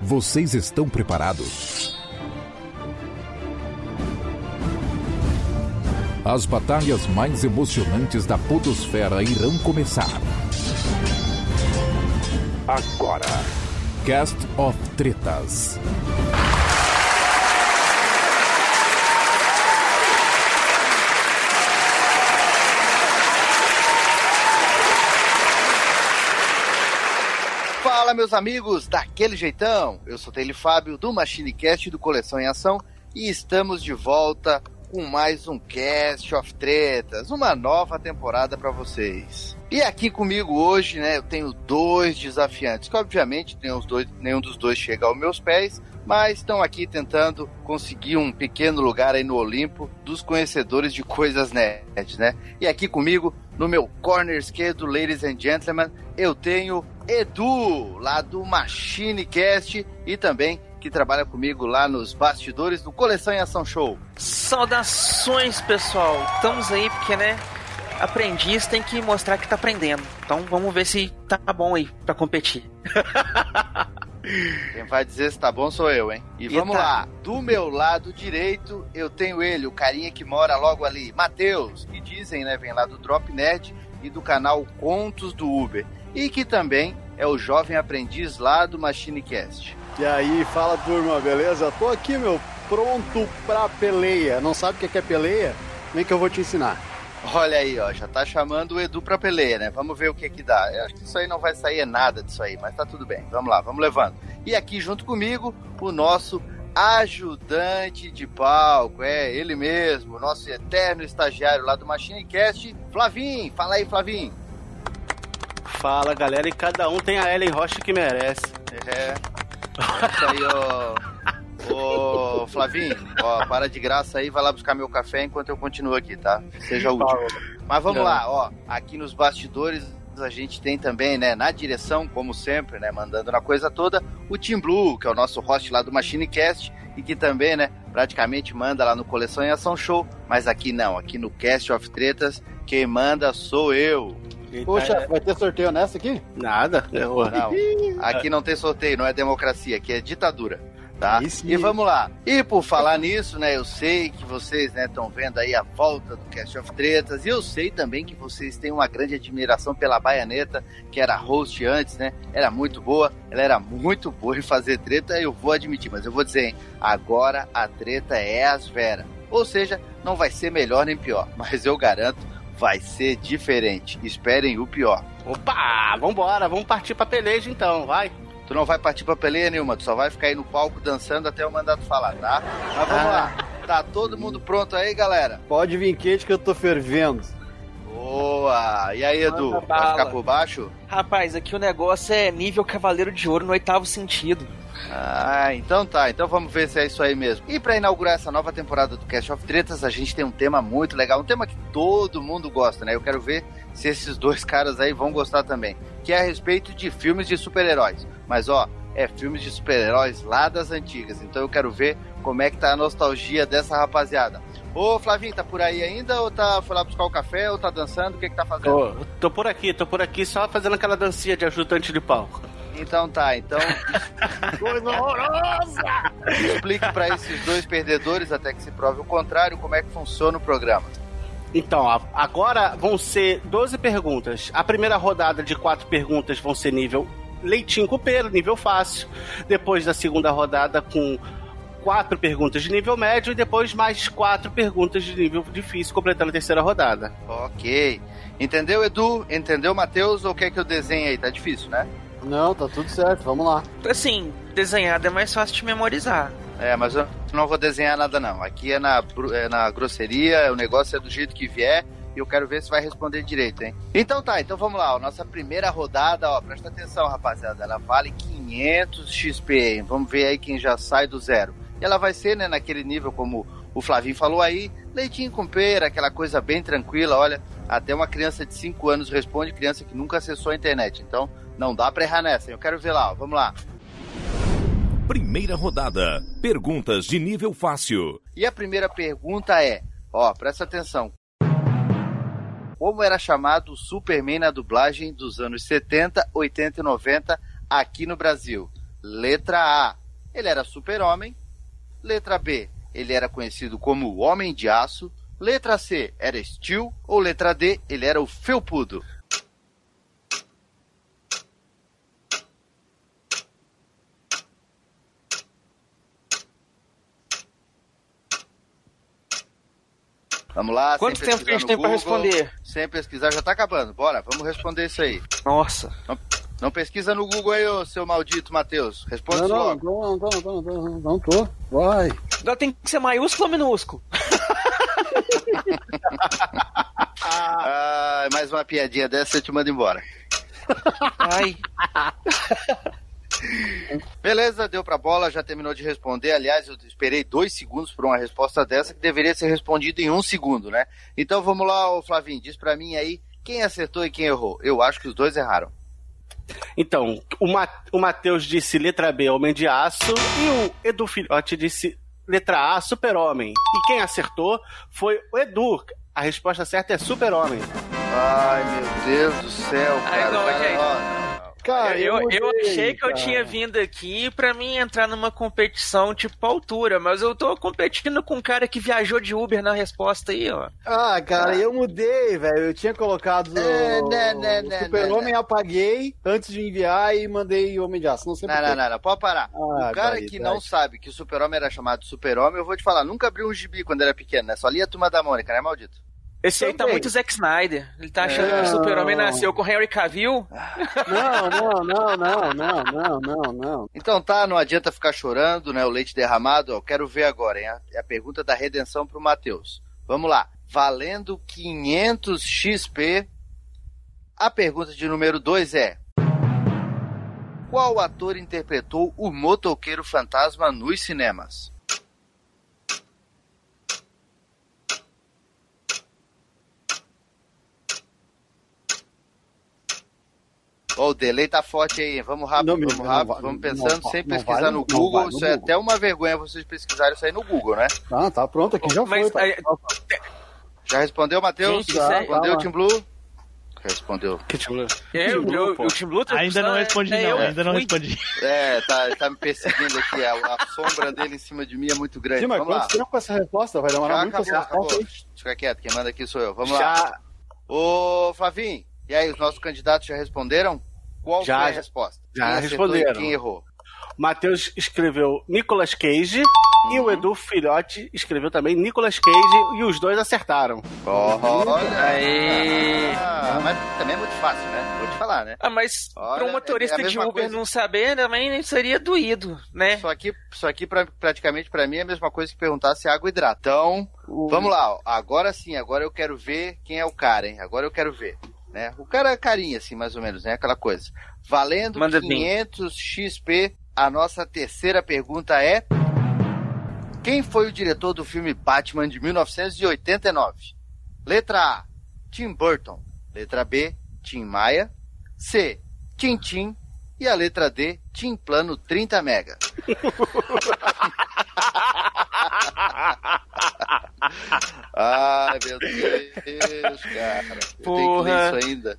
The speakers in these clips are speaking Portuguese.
Vocês estão preparados? As batalhas mais emocionantes da Podosfera irão começar. Agora. Cast of Tretas. Fala, meus amigos, daquele jeitão. Eu sou Taylor Fábio do MachineCast do Coleção em Ação e estamos de volta com mais um Cast of Tretas, uma nova temporada para vocês. E aqui comigo hoje, né, eu tenho dois desafiantes, que obviamente nenhum, dois, nenhum dos dois chega aos meus pés, mas estão aqui tentando conseguir um pequeno lugar aí no Olimpo dos conhecedores de coisas nerds, né? E aqui comigo, no meu corner esquerdo, ladies and gentlemen, eu tenho Edu, lá do MachineCast, e também que trabalha comigo lá nos bastidores do Coleção em Ação Show. Saudações, pessoal! Estamos aí porque, né? Aprendiz tem que mostrar que tá aprendendo. Então vamos ver se tá bom aí pra competir. Quem vai dizer se tá bom sou eu, hein? E vamos Eita. lá. Do meu lado direito, eu tenho ele, o carinha que mora logo ali, Matheus, que dizem, né, vem lá do Drop Nerd e do canal Contos do Uber. E que também é o jovem aprendiz lá do MachineCast. E aí, fala turma, beleza? Tô aqui, meu, pronto pra peleia. Não sabe o que é peleia? Vem que eu vou te ensinar. Olha aí, ó, já tá chamando o Edu pra peleia, né? Vamos ver o que que dá. Eu acho que isso aí não vai sair nada disso aí, mas tá tudo bem. Vamos lá, vamos levando. E aqui junto comigo, o nosso ajudante de palco, é ele mesmo, nosso eterno estagiário lá do MachineCast, Flavim. Fala aí, Flavim. Fala galera, e cada um tem a Ellen Rocha que merece. É. Isso aí, ó. Ô, Flavinho, ó, para de graça aí, vai lá buscar meu café enquanto eu continuo aqui, tá? Seja útil. Mas vamos Não. lá, ó, aqui nos bastidores a gente tem também, né, na direção, como sempre, né, mandando na coisa toda, o Team Blue, que é o nosso host lá do MachineCast e que também, né, praticamente manda lá no Coleção em Ação Show, mas aqui não, aqui no Cast of Tretas, quem manda sou eu. Eita, Poxa, é- vai ter sorteio nessa aqui? Nada. Não, aqui não tem sorteio, não é democracia, aqui é ditadura. Tá? E vamos lá. E por falar nisso, né? Eu sei que vocês estão vendo aí a volta do Cast of Tretas. E eu sei também que vocês têm uma grande admiração pela Baianeta, que era host antes, né? Era muito boa. Ela era muito boa em fazer treta, eu vou admitir. Mas eu vou dizer, hein? Agora a treta é as Vera. Ou seja, não vai ser melhor nem pior. Mas eu garanto, vai ser diferente. Esperem o pior. Opa, vambora, vamos partir pra peleja então, vai. Tu não vai partir pra peleia nenhuma, tu só vai ficar aí no palco dançando até eu mandar tu falar, tá? Mas vamos lá. Tá todo mundo pronto aí, galera? Pode vir quente que eu tô fervendo. Boa! E aí, Edu? Manda Vai bala. ficar por baixo? Rapaz, aqui o negócio é nível Cavaleiro de Ouro no oitavo sentido. Ah, então tá. Então vamos ver se é isso aí mesmo. E pra inaugurar essa nova temporada do Cast of Tretas, a gente tem um tema muito legal, um tema que todo mundo gosta, né? Eu quero ver se esses dois caras aí vão gostar também, que é a respeito de filmes de super-heróis. Mas ó, é filmes de super-heróis lá das antigas. Então eu quero ver como é que tá a nostalgia dessa rapaziada. Ô, Flavinho, tá por aí ainda? Ou tá, foi lá buscar o café? Ou tá dançando? O que que tá fazendo? Tô, tô por aqui, tô por aqui só fazendo aquela dancinha de ajudante de palco. Então tá, então Coisa horrorosa! explique pra esses dois perdedores, até que se prove o contrário, como é que funciona o programa. Então, agora vão ser 12 perguntas. A primeira rodada de quatro perguntas vão ser nível leitinho copeiro, nível fácil. Depois da segunda rodada com quatro perguntas de nível médio e depois mais quatro perguntas de nível difícil, completando a terceira rodada. Ok. Entendeu, Edu? Entendeu, Matheus? Ou quer que eu desenhe aí? Tá difícil, né? Não, tá tudo certo, vamos lá. Assim, desenhado é mais fácil de memorizar. É, mas eu não vou desenhar nada não. Aqui é na, é na grosseria, o negócio é do jeito que vier e eu quero ver se vai responder direito, hein? Então tá, então vamos lá. ó, Nossa primeira rodada, ó, presta atenção, rapaziada. Ela vale 500 XP, hein? Vamos ver aí quem já sai do zero. E ela vai ser, né, naquele nível como o Flavinho falou aí, leitinho com pera, aquela coisa bem tranquila, olha. Até uma criança de 5 anos responde, criança que nunca acessou a internet. Então, não dá pra errar nessa. hein? Eu quero ver lá, ó. Vamos lá. Primeira rodada. Perguntas de nível fácil. E a primeira pergunta é, ó, presta atenção. Como era chamado o Superman na dublagem dos anos 70, 80 e 90 aqui no Brasil? Letra A, ele era super-homem. Letra B, ele era conhecido como Homem de Aço. Letra C, era Steel. Ou letra D, ele era o Felpudo. Vamos lá. Quanto tempo que a gente tem pra Google. responder? Sem pesquisar, já tá acabando. Bora, vamos responder isso aí. Nossa. Não pesquisa no Google aí, ô seu maldito Matheus. Responde Não, não, logo. não, não, não, não, não, não tô. Vai. Agora tem que ser maiúsculo ou minúsculo? Ah, mais uma piadinha dessa eu te mando embora. Ai. Beleza, deu pra bola, já terminou de responder. Aliás, eu esperei dois segundos por uma resposta dessa que deveria ser respondida em um segundo, né? Então vamos lá, ô Flavinho, diz pra mim aí quem acertou e quem errou. Eu acho que os dois erraram. Então, o, Ma o Matheus disse letra B, Homem de Aço, e o Edu Filhote disse letra A, Super-Homem. E quem acertou foi o Edu. A resposta certa é Super-Homem. Ai, meu Deus do céu, Ai, cara. não, Vai- gente. ó, Cara, eu, eu mudei, achei que eu cara. tinha vindo aqui pra mim entrar numa competição tipo altura, mas eu tô competindo com um cara que viajou de Uber na resposta aí, ó. Ah, cara, eu mudei, velho. Eu tinha colocado É, o, né, né, o né, Super-Homem, apaguei antes de enviar e mandei Homem de Aço. Não sei Não, não, não, não, pode parar. Ah, o cara que não sabe que o super-homem era chamado super-homem, eu vou te falar, nunca abriu um gibi quando era pequeno, né? Só lia a Turma da Mônica, né, maldito? Esse aí tá Também. muito Zack Snyder. Ele tá achando É. que o Super-Homem nasceu com o Henry Cavill. Não, não, não, não, não, não, não, não. Então tá, não adianta ficar chorando, né? O leite derramado, ó, quero ver agora, hein? É a pergunta da redenção pro Matheus. Vamos lá. Valendo 500 XP, a pergunta de número 2 é: Qual ator interpretou o motoqueiro fantasma nos cinemas? Ô, o delay tá forte aí, vamos rápido, Não, vamos não rápido, vai- vamos não pensando vai- sem não pesquisar vai- no não Google. no isso é Google. até uma vergonha vocês pesquisarem isso aí no Google, né? Tá, tá pronto aqui, já Mas, foi. tá. aí- Já respondeu, Matheus? Já, Respondeu, tá, Tim Blue? Respondeu. É, Tim o, Blue, o, o Tim Blue tá Ainda não é- respondi, é não. eu Ainda não fui. respondi. É, tá, tá me perseguindo aqui. A, a sombra dele em cima de mim é muito grande. Sim, mas Vamos lá. com essa resposta? Vai demorar Já muito acabou, resposta? Fica quieto, quem manda aqui sou eu. Vamos lá. Ô, Flavinho, e aí, os nossos candidatos já responderam? Qual Já, foi a já- resposta? já quem responderam. Quem errou? Matheus escreveu Nicolas Cage e o Edu Filhote escreveu também Nicolas Cage e os dois acertaram. Olha Aí. Ah, mas também é muito fácil, né? Vou te falar, né? Ah, mas Olha, pra um é- é motorista a de Uber coisa. não saber também seria doído, né? Isso aqui, isso aqui pra, praticamente pra mim é a mesma coisa que perguntar se a água hidrata. Então, vamos lá. ó. Agora sim, agora eu quero ver quem é o cara, hein? Agora eu quero ver. Né? O cara é carinha, assim, mais ou menos, né? Aquela coisa. Valendo Manda vir. 500 XP, a nossa terceira pergunta é... Quem foi o diretor do filme Batman de 1989? Letra A, Tim Burton. Letra B, Tim Maia. C, Tintim. E a letra D, Tim Plano 30 Mega. Ai, meu Deus, cara. Eu tenho que Porra. ler isso ainda.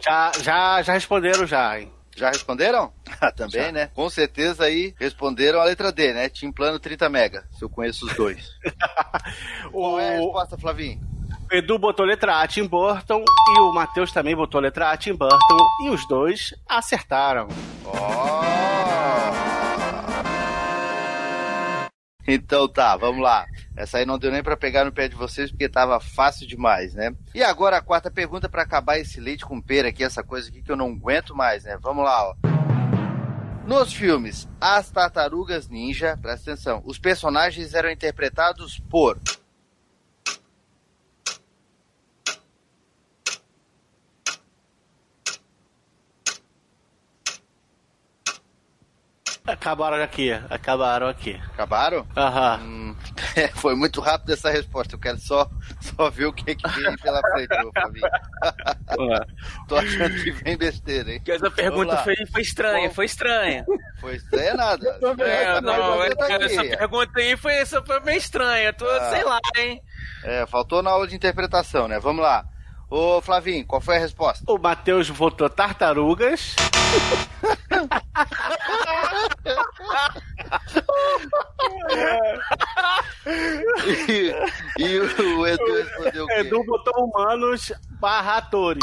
Já, já, já responderam já, hein? Já responderam? Ah, também, Já. né? Com certeza aí responderam a letra D, né? Tim Plano 30 Mega, se eu conheço os dois. Qual é a O resposta, Flavinho? Edu botou letra A, Tim Burton, e o Matheus também botou letra A, Tim Burton, e os dois acertaram. Ó! Então tá, vamos lá. Essa aí não deu nem pra pegar no pé de vocês porque tava fácil demais, né? E agora a quarta pergunta pra acabar esse leite com pera aqui, essa coisa aqui que eu não aguento mais, né? Vamos lá, ó. Nos filmes As Tartarugas Ninja, presta atenção, os personagens eram interpretados por Acabaram aqui, acabaram aqui. Acabaram? Aham. Hum, é, foi muito rápido essa resposta. Eu quero só, só ver o que, que vem pela frente, Flavinho. Tô achando que vem besteira, hein? Porque essa pergunta foi, foi estranha, Qual- foi estranha. Foi estranha nada. É, Essa não, pergunta tá essa, essa aqui. pergunta aí foi, essa foi meio estranha. Tô, Ah. sei lá, hein? É, faltou na aula de interpretação, né? Vamos lá. Ô, Flavinho, qual foi a resposta? O Matheus votou tartarugas. e, e o Edu respondeu o quê? Edu botou humanos barra atores.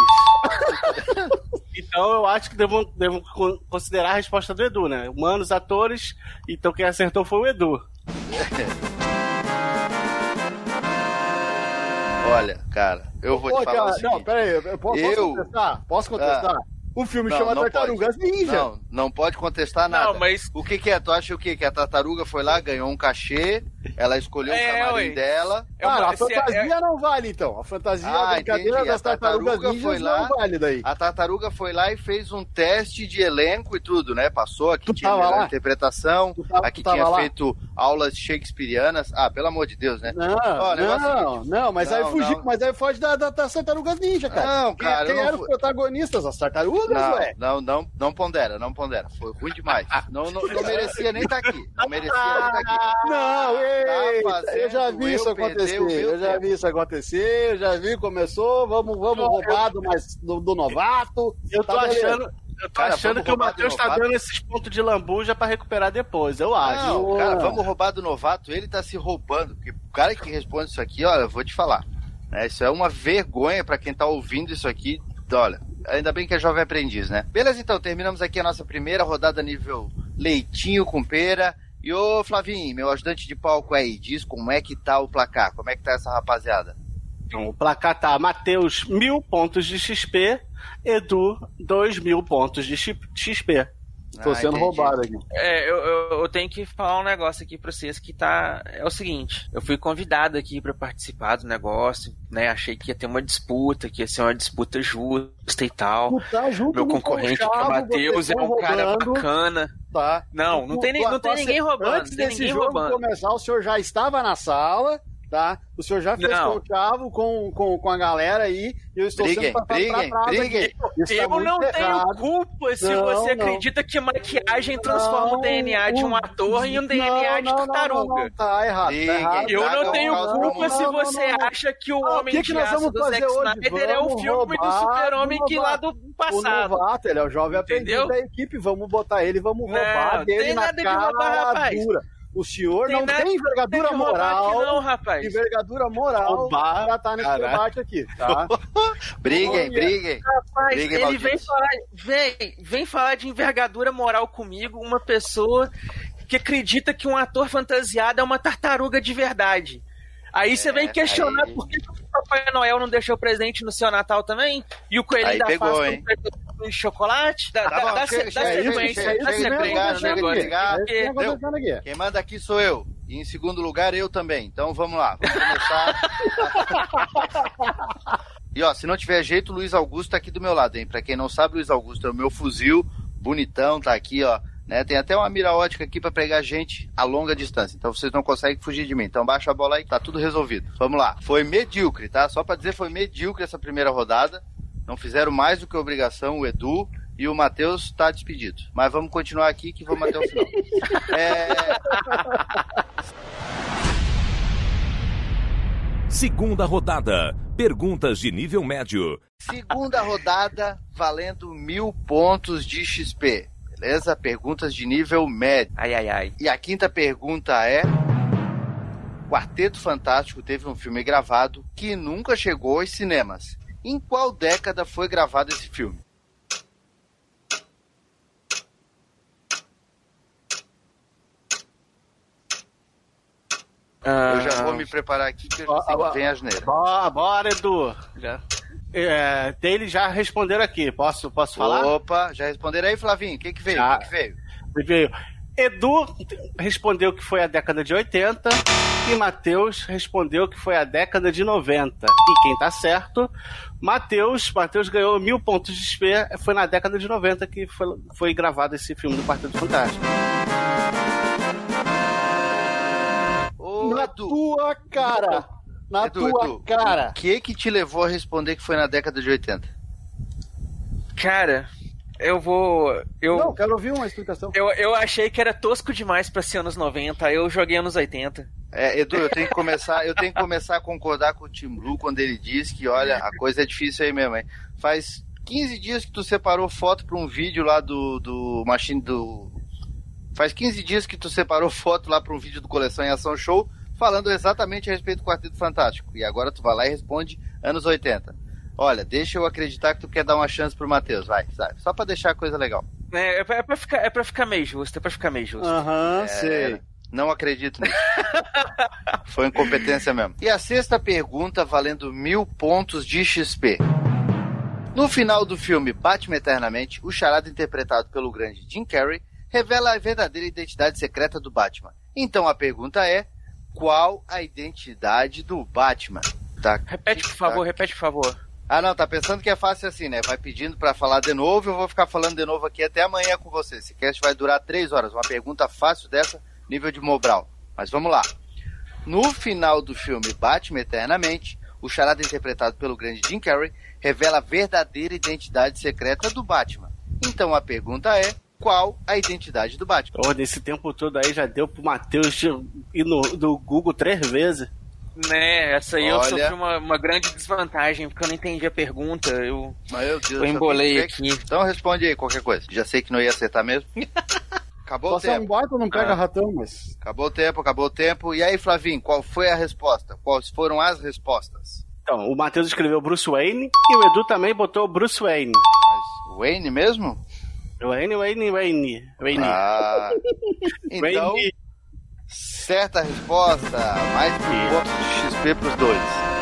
então eu acho que devo, devo con- considerar a resposta do Edu, né? Humanos, atores. Então quem acertou foi o Edu. Olha, cara, eu vou Pô, te falar cara, o seguinte. não, pera aí, eu posso, Eu- posso contestar? Posso contestar? O filme Não, chama não Tartarugas Ninja. Não, não pode contestar nada. Não, mas- O que, que é? Tu acha o quê? Que a tartaruga foi lá, ganhou um cachê, ela escolheu o É, camarim ué. dela. É uma- Cara, a é- fantasia não vale, então. A fantasia, Ah, a brincadeira entendi. das A tartarugas tartaruga ninjas foi lá- não vale daí. A tartaruga foi lá e fez um teste de elenco e tudo, né? Passou, aqui Tu tinha lá? interpretação, Tu tava- aqui tinha lá? feito aulas shakespearianas. Ah, pelo amor de Deus, né? Não, Olha, o negócio é o não, não, mas aí Não, fugiu, não. mas aí foge da, da, das tartarugas ninja, cara. Não, Quem- cara, Quem, eu não eram fui- os protagonistas? As tartarugas, Não, ué? não, não, não pondera, não pondera. Foi ruim demais. Não, não, não merecia nem estar aqui. Não merecia nem estar aqui. Não, eita, Tá fazendo eu já vi isso acontecer, eu já tempo. vi isso acontecer, eu já vi, começou, vamos, vamos roubar do, mais, do, do novato. Eu tô Tá beleza. achando, eu tô Cara, achando que o roubar Matheus tá dando esses pontos de lambuja pra recuperar depois, eu acho. Não, cara, vamos roubar do novato, ele tá se roubando. Porque o cara que responde isso aqui, olha, eu vou te falar. né, isso é uma vergonha pra quem tá ouvindo isso aqui. Olha, ainda bem que é jovem aprendiz, né? Beleza, então, terminamos aqui a nossa primeira rodada nível leitinho com pera. E ô Flavinho, meu ajudante de palco aí, diz como é que tá o placar, como é que tá essa rapaziada? Então, o placar tá Matheus, mil pontos de XP, Edu, dois mil pontos de XP. Tô Ah, sendo entendi. roubado aqui. É, eu, eu, eu tenho que falar um negócio aqui pra vocês que tá. É o seguinte, eu fui convidado aqui pra participar do negócio, né? Achei que ia ter uma disputa, que ia ser uma disputa justa e tal. Tá junto Meu concorrente, que é o Matheus, é um cara bacana. Tá. Não, não tem, não tem ninguém roubando. Antes desse jogo roubando. começar, o senhor já estava na sala, tá? O senhor já fez Não. conchavo com, com, com a galera aí, e eu estou Briguem, sendo passado briguem, pra trás briguem. Isso tá Eu não tenho errado. culpa se Não, você não. acredita que maquiagem transforma Não, o DNA de um o- ator em um Não, DNA de tartaruga. Não, não, tá errado, Briguem. tá errado. Eu não o tenho culpa se você acha que o Ah, o Homem que de que nós Aço vamos do Zack? Snyder é o filme do super-homem que lá do O passado. novato, ele é o jovem aprendiz Entendeu? da equipe, vamos botar ele, vamos roubar dele tem na nada de cara roubar, rapaz. dura. O senhor Tem não tem envergadura Tem moral, não, rapaz. envergadura moral pra estar nesse caraca. debate aqui, tá? Briguem, Olha. briguem. Rapaz, Briga, ele maldito. vem falar, vem, vem falar de envergadura moral comigo, uma pessoa que acredita que um ator fantasiado é uma tartaruga de verdade. Aí você vem questionar aí- por que que o Papai Noel não deixou presente no seu Natal também? E o coelhinho Aí da pegou, Páscoa hein? não fez chocolate? Dá, Tá dá, bom, dá, chega, dá chega, sequência, chega, dá chega de sequência acontecendo aqui. Quem manda aqui sou eu. E em segundo lugar, eu também. Então vamos lá. Vamos começar. e ó, se não tiver jeito, o Luiz Augusto tá aqui do meu lado, hein? Pra quem não sabe, Luiz Augusto é o meu fuzil. Bonitão, tá aqui, ó. Né? Tem até uma mira ótica aqui pra pegar gente a longa distância. Então vocês não conseguem fugir de mim. Então baixa a bola aí, tá tudo resolvido. Vamos lá. Foi medíocre, tá? Só pra dizer, foi medíocre essa primeira rodada. Não fizeram mais do que obrigação o Edu e o Matheus tá despedido. Mas vamos continuar aqui que vamos até o final. É, Segunda rodada. Perguntas de nível médio. segunda rodada, valendo mil pontos de XP. Beleza? Perguntas de nível médio. Ai, ai, ai. E a quinta pergunta é: Quarteto Fantástico teve um filme gravado que nunca chegou aos cinemas. Em qual década foi gravado esse filme? Eu já vou me preparar aqui que eu já sei Ah, que vem a asneira. Bora, bora, Edu. Já. É, deles já responderam aqui. Posso, posso falar? Opa, já responderam aí, Flavinho? O que, que veio? O Já. que, que veio? Veio. Edu respondeu que foi a década de 80 e Matheus respondeu que foi a década de 90. E quem tá certo, Matheus, Matheus ganhou mil pontos de XP, foi na década de 90 que foi, foi gravado esse filme do Quarteto Fantástico. Ô, Na Edu, tua cara! Na Edu, tua Edu, cara! o que que te levou a responder que foi na década de 80? Cara, eu vou. Eu, Não, quero ouvir uma explicação. eu, eu achei que era tosco demais pra ser anos 90, aí eu joguei anos 80. É, Edu, eu tenho que começar, eu tenho que começar a concordar com o Tim Blue quando ele diz que, olha, a coisa é difícil aí mesmo, hein? Faz 15 dias que tu separou foto para um vídeo lá do, do Machine do. Faz 15 dias que tu separou foto lá para um vídeo do Coleção em Ação Show falando exatamente a respeito do Quarteto Fantástico. E agora tu vai lá e responde anos 80. Olha, deixa eu acreditar que tu quer dar uma chance pro Matheus, vai, sabe? Só pra deixar a coisa legal. É, é, pra, é, pra ficar, é pra ficar meio justo, é pra ficar meio justo. Aham, É, sei. Não acredito nisso. Foi incompetência mesmo. E a sexta pergunta, valendo mil pontos de XP. No final do filme Batman Eternamente, o charada interpretado pelo grande Jim Carrey revela a verdadeira identidade secreta do Batman. Então a pergunta é: qual a identidade do Batman? Tá. Repete, por favor, repete, por favor. Ah, não, tá pensando que é fácil assim, né? Vai pedindo pra falar de novo, eu vou ficar falando de novo aqui até amanhã com você. Esse cast vai durar três horas. Uma pergunta fácil dessa, nível de Mobral. Mas vamos lá. No final do filme Batman Eternamente, o charada interpretado pelo grande Jim Carrey revela a verdadeira identidade secreta do Batman. Então a pergunta é: qual a identidade do Batman? Pô, nesse tempo todo aí já deu pro Matheus ir no, no Google três vezes. Né, essa aí eu Olha. sofri uma, uma grande desvantagem, porque eu não entendi a pergunta. Eu, Meu Deus, eu embolei que aqui. Então responde aí qualquer coisa. Já sei que não ia acertar mesmo. Acabou o um tempo. barco não pega Ah. ratão, mas. Acabou o tempo, acabou o tempo. E aí, Flavinho, qual foi a resposta? Quais foram as respostas? Então, o Matheus escreveu Bruce Wayne e o Edu também botou Bruce Wayne. Mas Wayne mesmo? Wayne, Wayne, Wayne. Wayne. Ah, então, Wayne. Certa resposta. Mais um ponto de XP pros dois.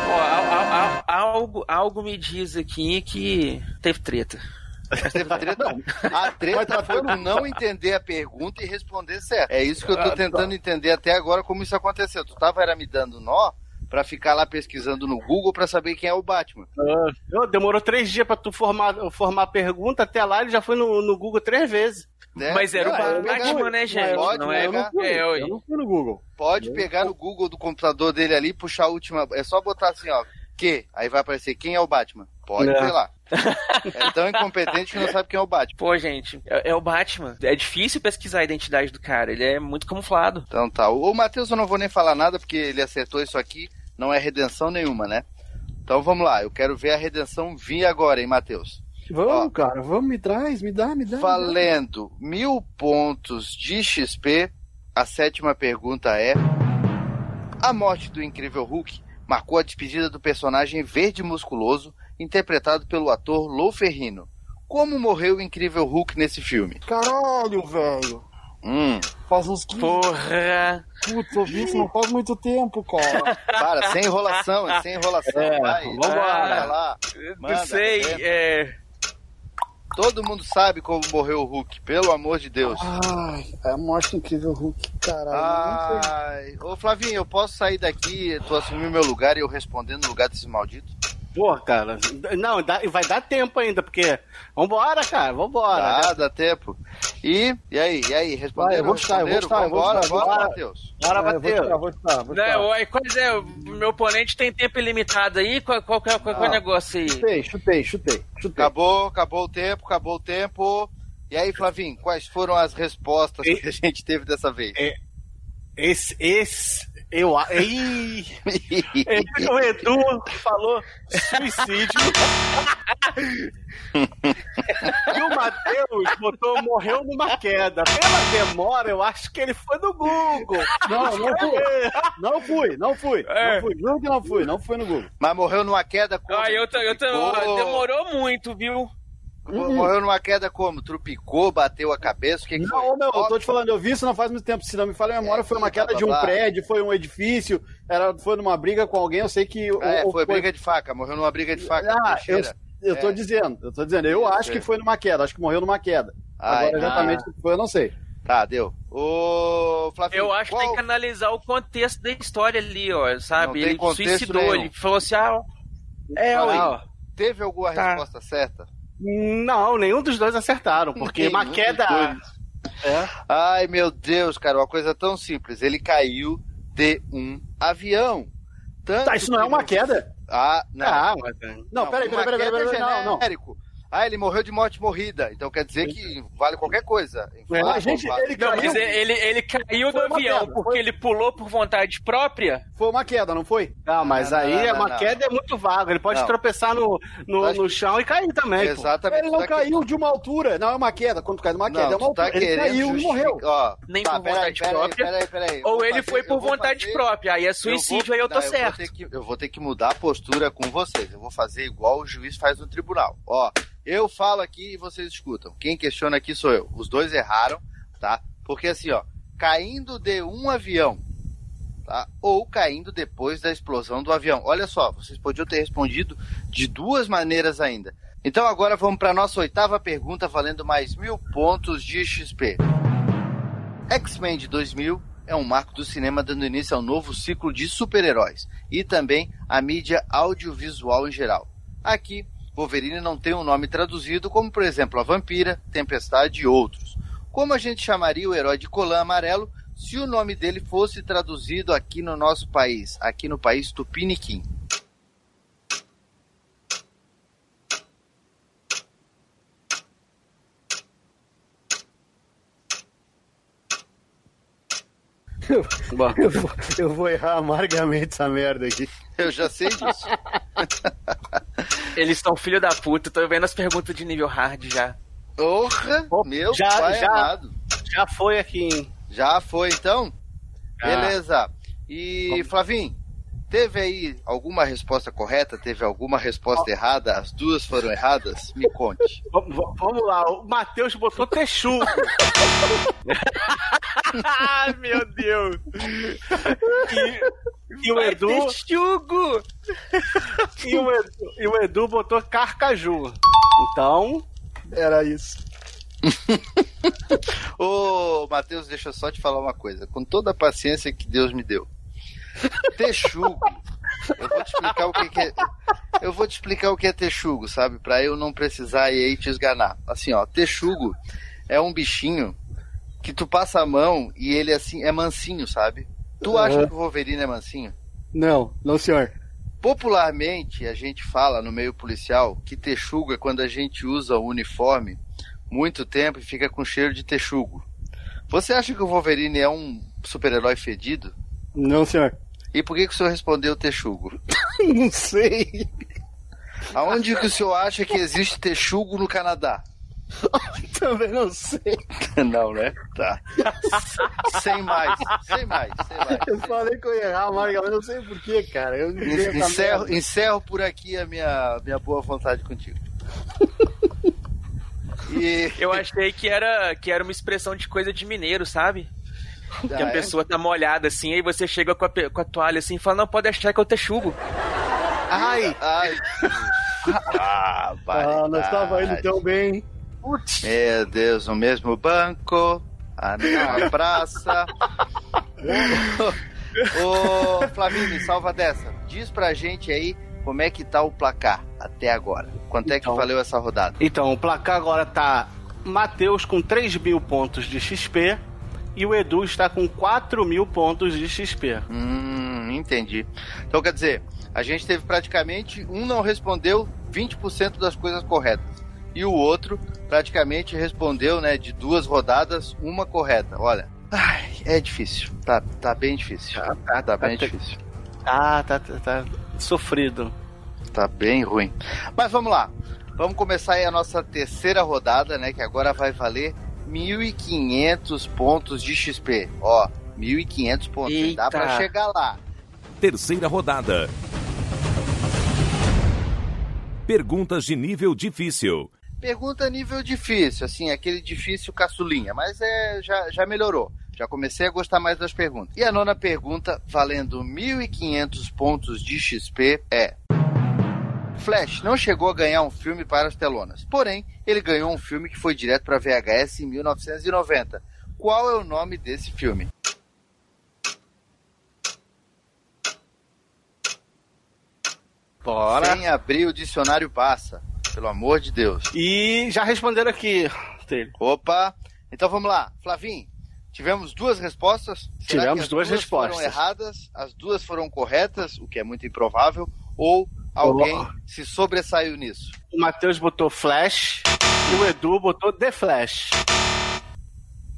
Ó, al- al- al- algo, algo me diz aqui que teve treta. Mas teve treta. A treta foi por não entender a pergunta e responder certo. É isso que eu tô tentando entender até agora como isso aconteceu. Tu tava era me dando nó pra ficar lá pesquisando no Google pra saber quem é o Batman. Ô, demorou três dias pra tu formar, formar a pergunta, até lá ele já foi no, no Google três vezes. Né? Mas era o Não, é Batman, né, gente? Pode não é. Eu não fui, é, eu não fui no Google. Pode pegar no Google do computador dele ali, puxar a última. É só botar assim, ó. Que? Aí vai aparecer quem é o Batman. Pode É. ver lá. É tão incompetente que não sabe quem é o Batman. Pô, gente, é, é o Batman. É difícil pesquisar a identidade do cara. Ele é muito camuflado. Então tá. O Matheus eu não vou nem falar nada porque ele acertou isso aqui. Não é redenção nenhuma, né? Então vamos lá. Eu quero ver a redenção vir agora, hein, Matheus? Vamos, Ó. cara, vamos, me traz, me dá, me dá. me dá. Valendo mil pontos de XP, a sétima pergunta é: A morte do incrível Hulk marcou a despedida do personagem verde musculoso, interpretado pelo ator Lou Ferrino. Como morreu o incrível Hulk nesse filme? Caralho, velho. Hum, Faz uns 15 Porra! Putz, eu vi isso não faz muito tempo, cara. para, sem enrolação, é sem enrolação. É, vai, vambora. vai lá. Manda, não sei, vendo? é. Todo mundo sabe como morreu o Hulk, pelo amor de Deus. Ai, é a morte incrível Hulk, caralho. Ai, ô Flavinho, eu posso sair daqui, tu assumir meu lugar e eu responder no lugar desses malditos? Porra, cara. Não, dá- vai dar tempo ainda, porque. Vambora, cara, vambora. Dá, dá tempo. E, e aí, e aí, responderam? Vai, eu vou chutar, eu vou chutar, bora, bora. Matheus. Bora, É, Matheus. vou chutar, vou chutar. Não, aí, pois é, o meu oponente tem tempo ilimitado aí. Qual, qual, é- qual, que é o Ah. negócio aí? Chutei, chutei, chutei, chutei. Acabou, acabou o tempo, acabou o tempo. E aí, Flavinho, quais foram as respostas E- que a gente teve dessa vez? Esse, esse. Eu. É, O Edu falou suicídio. e o Matheus botou morreu numa queda. Pela demora, eu acho que ele foi no Google. Não, não fui. Não fui, não fui. É. Não fui, juro que não fui, não fui no Google. Mas morreu numa queda como? Ah, eu, tô- eu tô- demorou muito, viu? Morreu numa queda como? Trupicou, bateu a cabeça? O que, que foi? Não, meu, eu tô te falando, eu vi isso não faz muito tempo. Se não me falha a memória, É, foi uma queda de um prédio, foi um edifício, era, foi numa briga com alguém, eu sei que. Ah, é, ou- foi briga de faca, morreu numa briga de faca. Ah, eu, eu tô É. dizendo, eu tô dizendo, eu acho que foi numa queda, acho que morreu numa queda. Ah, Agora, então- exatamente o que foi, eu não sei. Tá, deu. Ô, Flavinho, Eu acho que qual- tem que analisar o contexto da história ali, ó, Não sabe? Ele suicidou, nenhum. ele falou assim, ah, é, aí. ó. teve alguma Tá. resposta certa? Não, nenhum dos dois acertaram, porque Nenhum uma queda. É. Ai, meu Deus, cara, uma coisa tão simples. Ele caiu de um avião. Tanto Tá, isso não é uma queda? Ah, não. Ah, mas. Não, peraí, uma peraí, peraí, queda peraí, é peraí, não, não. genérico. Ah, ele morreu de morte morrida. Então quer dizer que vale qualquer coisa. É, Vale, gente, vale. ele Não, caiu. mas ele, ele caiu do avião queda, porque foi- ele pulou por vontade própria. Foi uma queda, não foi? Não, mas Não, aí não, é não, uma não. queda é muito vago. Ele pode Não. tropeçar no, no, no chão e cair também. pô. Exatamente. Ele não tá caiu de uma altura. Não é uma queda. Quando tu cai de uma queda, é Não, uma tá altura. Ele querendo caiu e morreu. Ó, Nem tá, por peraí, vontade própria, peraí, peraí. Eu Ou vou ele fazer- foi eu por vou vontade fazer- própria. Aí é eu suicídio, vou- aí eu tô não, certo. vou, ter que, eu vou ter que mudar a postura com vocês. Eu vou fazer igual o juiz faz no tribunal. Ó, eu falo aqui e vocês escutam. Quem questiona aqui sou eu. Os dois erraram, tá? Porque assim, ó, caindo de um avião, tá? Ou caindo depois da explosão do avião. Olha só, vocês podiam ter respondido de duas maneiras ainda. Então agora vamos para nossa oitava pergunta, valendo mais mil pontos de XP. X-Men de 2000 é um marco do cinema dando início ao novo ciclo de super-heróis e também a mídia audiovisual em geral. Aqui, Wolverine não tem um nome traduzido, como por exemplo a Vampira, Tempestade e outros. Como a gente chamaria o herói de colã amarelo se o nome dele fosse traduzido aqui no nosso país, aqui no país Tupiniquim? Bom, Eu vou, eu vou errar amargamente essa merda aqui. Eu já sei disso. Eles são filho da puta. Tô vendo as perguntas de nível hard já. Porra, meu Já- pai já- amado. já foi aqui, hein? Já foi então? Já. Beleza. E Flavinho, teve aí alguma resposta correta? Teve alguma resposta errada? As duas foram erradas? Me conte. Vamos lá, o Matheus botou texugo. Ai, meu Deus. E o Edu, Texugo. e o Edu, e o Edu botou carcaju. Então, Era isso. Ô, Matheus, deixa eu só te falar uma coisa. Com toda a paciência que Deus me deu. Texugo. Eu vou te explicar o que, que é. Eu vou te explicar o que é texugo, sabe? Pra eu não precisar e aí te esganar. Assim, ó, texugo é um bichinho que tu passa a mão e ele assim é mansinho, sabe? Tu acha Uhum. que o Wolverine é mansinho? Não, não, senhor. Popularmente, a gente fala no meio policial que texugo é quando a gente usa o uniforme muito tempo e fica com cheiro de texugo. Você acha que o Wolverine é um super-herói fedido? Não, senhor. E por que, que o senhor respondeu texugo? Não sei. Aonde que o senhor acha que existe texugo no Canadá? Também não sei. Não, né? Tá. Sem mais, sem mais, sem mais. Eu falei que eu ia errar amargamente, não sei porquê, cara. Eu não sei essa Encerro, encerro por aqui a minha, minha boa vontade contigo. E Eu achei que era, que era uma expressão de coisa de mineiro, sabe? Que Ah, a é? pessoa tá molhada assim, aí você chega com a, com a toalha assim e fala, não, pode achar que eu texugo. Ai, ai. Ah, Ah, nós tava indo tão bem. Meu Deus, no mesmo banco, a mesma praça. Ô, Flavinho, salva dessa. Diz pra gente aí como é que tá o placar até agora. Quanto é que Então. valeu essa rodada? então o placar agora tá Matheus com 3 mil pontos de XP e o Edu está com 4 mil pontos de XP. Hum, entendi. Então quer dizer, a gente teve praticamente um não respondeu 20% das coisas corretas. E o outro praticamente respondeu, né, de duas rodadas, uma correta. Olha, ai, é difícil. Tá, tá bem difícil. Tá, tá bem tá- difícil. Ah, tá, tá, tá sofrido. Tá bem ruim. Mas vamos lá. Vamos começar aí a nossa terceira rodada, né? Que agora vai valer 1.500 pontos de XP. Ó, 1.500 pontos. hein? Dá Eita. pra chegar lá. Terceira rodada. Perguntas de nível difícil. Pergunta nível difícil, assim, aquele difícil caçulinha, mas é, já, já melhorou. Já comecei a gostar mais das perguntas. E a nona pergunta, valendo 1.500 pontos de XP, é: Flash não chegou a ganhar um filme para as telonas, porém, ele ganhou um filme que foi direto para VHS em 1990. Qual é o nome desse filme? Bora. Sem abrir o dicionário passa, pelo amor de Deus. E já responderam aqui. Tele. Opa! Então vamos lá, Flavinho. Tivemos duas respostas. Será Tivemos que as duas respostas. Foram erradas, as duas foram corretas, o que é muito improvável, ou alguém se sobressaiu nisso? O Matheus botou Flash e o Edu botou The Flash.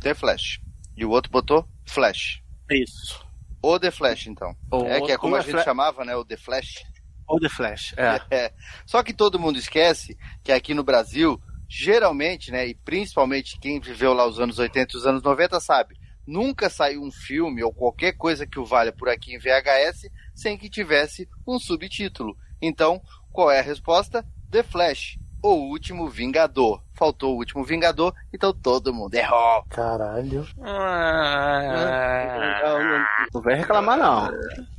The Flash. E o outro botou Flash. Isso. O The Flash, então. É que é como a outro gente é chamava, né? O The Flash. Ou The Flash, é. É. Só que todo mundo esquece que aqui no Brasil, geralmente, né, e principalmente quem viveu lá os anos 80 e os anos 90 sabe, nunca saiu um filme ou qualquer coisa que o valha por aqui em VHS sem que tivesse um subtítulo. Então, qual é a resposta? The Flash, o último Vingador. Faltou o último Vingador, então todo mundo errou. Caralho. Ah, Não vai reclamar, não.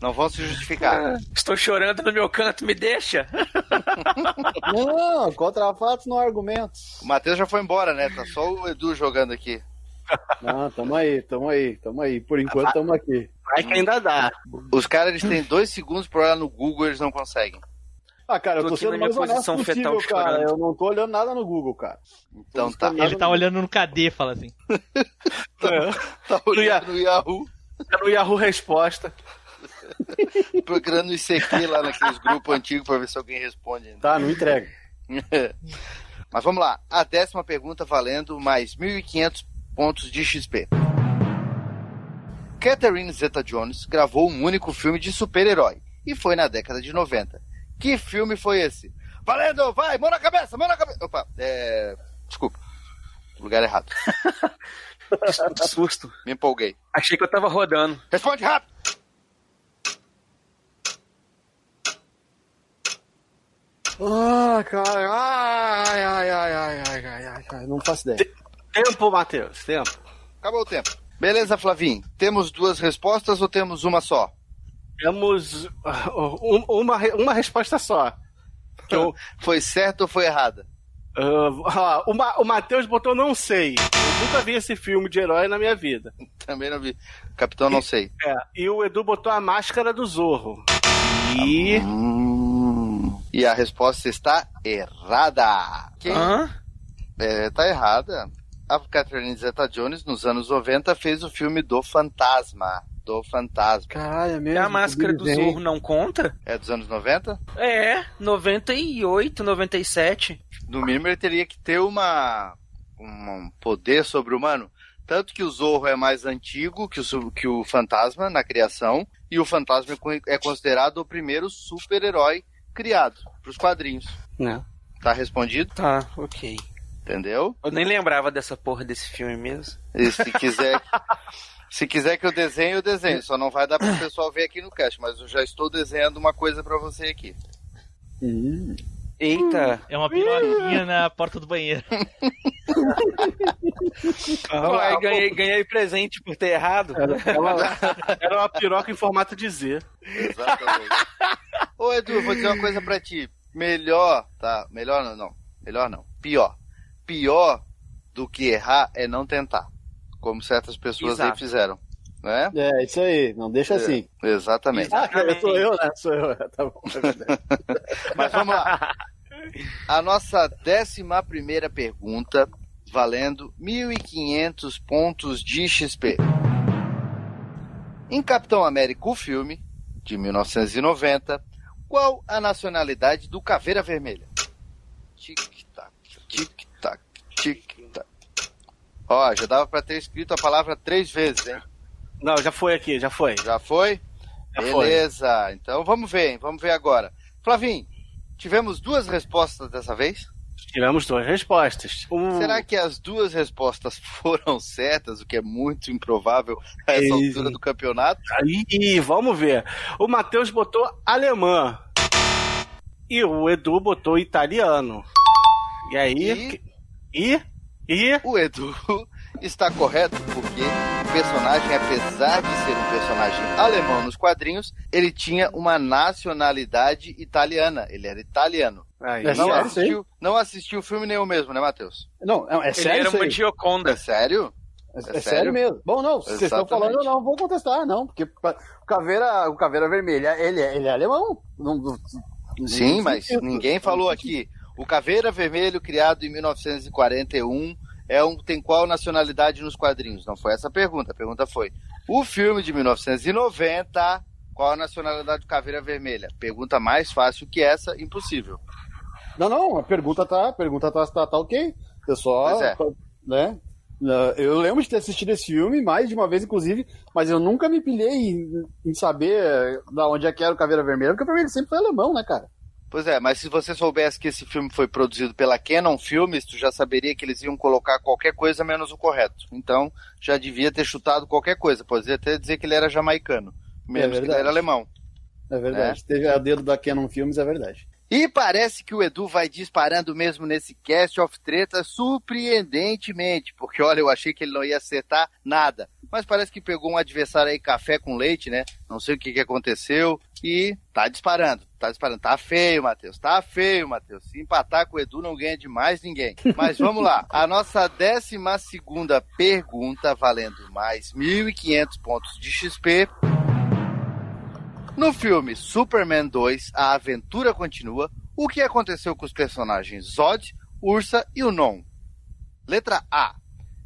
Não vão se justificar. estou chorando no meu canto, me deixa. Não, contra fatos não há argumentos. O Matheus já foi embora, né? Tá só o Edu jogando aqui. Não, tamo aí, tamo aí, tamo aí. Por enquanto tamo aqui. Vai que ainda dá. Os caras eles têm dois segundos pra olhar no Google eles não conseguem. Ah, cara, eu Tô tô aqui sendo na minha mais honesto posição fetal possível, cara. Eu não tô olhando nada no Google, cara. Então tá. Ele tá olhando no KD, fala assim. Tá olhando no Yahoo, É no Yahoo Resposta. procurando no ICQ lá naqueles grupos antigos pra ver se alguém responde ainda. Tá, não entrega. Mas vamos lá. A décima pergunta valendo mais 1.500 pontos de XP. Catherine Zeta-Jones gravou um único filme de super-herói e foi na década de 90. Que filme foi esse? Valendo, vai, mão na cabeça, mão na cabeça. Opa, é... Desculpa. Lugar errado. Que susto. Me empolguei. Achei que eu tava rodando. Responde rápido. Ah, cara. Ai, ai, ai, ai, ai, ai, ai, ai. Não faço ideia. Tempo, Matheus, tempo. Acabou o tempo. Beleza, Flavinho. Temos duas respostas ou temos uma só? Temos uh, um- uma, uma resposta só. Que eu, Foi certo ou foi errada? uh, ó, o, Ma- o Matheus botou não sei. Eu nunca vi esse filme de herói na minha vida. Também não vi. Capitão, não sei. É, e o Edu botou a máscara do Zorro. E. Hum. E a resposta está errada. Quem Hã? é, tá errada? A Catherine Zeta-Jones, nos anos 90, fez o filme do Fantasma. Do Fantasma. Caralho, é E mesmo. a máscara do. Zorro não conta? É dos anos 90? É, 98, 97. No mínimo, ele teria que ter uma, um poder sobre-humano. Tanto que o Zorro é mais antigo que o, que o Fantasma na criação. E o Fantasma é é considerado o primeiro super-herói criado para os quadrinhos. Né? Tá respondido? Tá, ok. Entendeu? Eu nem lembrava dessa porra desse filme mesmo. E se quiser, se quiser que eu desenhe, eu desenho. Só não vai dar para o pessoal ver aqui no cast, mas eu já estou desenhando uma coisa para você aqui. Ih, Eita. É uma piroquinha na porta do banheiro. Ué, ganhei, ganhei presente por ter errado. Era uma, era uma piroca em formato de Z. Exatamente. Ô Edu, vou dizer uma coisa pra ti. Melhor, tá? Melhor não, não. Melhor não. Pior. Pior do que errar é não tentar. Como certas pessoas aí Exato. fizeram. Né? É, isso aí. Não deixa assim. Exatamente. Ah, cara, sou eu, né? Sou eu. Tá bom. é. Mas vamos lá. A nossa décima primeira pergunta, valendo 1.500 pontos de XP. Em Capitão América, o filme, de 1990, qual a nacionalidade do Caveira Vermelha? Tic-tac, tic-tac, tic-tac. Ó, já dava pra ter escrito a palavra três vezes, hein? Não, já foi aqui, já foi. Já foi? Já foi. Beleza. Então vamos ver, hein? Vamos ver agora. Flavinho, tivemos duas respostas dessa vez? Tivemos duas respostas. Um- Será que as duas respostas foram certas, o que é muito improvável a essa Ei. altura do campeonato? Aí, vamos ver. O Matheus botou alemã. E o Edu botou italiano. E aí. E. E. O Edu está correto porque o personagem, apesar de ser um personagem alemão nos quadrinhos, ele tinha uma nacionalidade italiana. Ele era italiano. Aí, É Não sério? assistiu, não assistiu o filme nenhum mesmo, né, Matheus? Não, é, é Ele sério era isso uma? Gioconda. É sério? É, é sério? sério mesmo. Bom, não, se vocês estão falando, eu não vou contestar, não. Porque o Caveira, o Caveira Vermelha, ele, é- ele é alemão. Não, não- Sim, não- mas ninguém falou aqui. O Caveira Vermelho, criado em 1941, é um, tem qual nacionalidade nos quadrinhos? Não foi essa a pergunta. A pergunta foi: o filme de 1990, Qual a nacionalidade do Caveira Vermelha? Pergunta mais fácil que essa, impossível. Não, não, a pergunta tá, a pergunta tá, tá, tá ok. Eu só, é. né? Eu lembro de ter assistido esse filme mais de uma vez, inclusive, mas eu nunca me pilhei em, em saber da onde é que era o Caveira Vermelha, porque pra mim ele sempre foi alemão, né, cara? Pois é, mas se você soubesse que esse filme foi produzido pela Canon Filmes, tu já saberia que eles iam colocar qualquer coisa menos o correto. Então, já devia ter chutado qualquer coisa. Podia até dizer que ele era jamaicano, menos que ele era alemão. É verdade. Teve a dedo da Canon Filmes, é verdade. E parece que o Edu vai disparando mesmo nesse cast of treta surpreendentemente, porque olha, eu achei que ele não ia acertar nada. Mas parece que pegou um adversário aí café com leite, né? Não sei o que, que aconteceu e tá disparando. Tá disparando. Tá feio, Matheus. Tá feio, Matheus. Se empatar com o Edu não ganha de mais ninguém. Mas vamos lá. A nossa décima segunda pergunta, valendo mais 1.500 pontos de XP. No filme Superman 2, a aventura continua. O que aconteceu com os personagens Zod, Ursa e o Non? Letra A.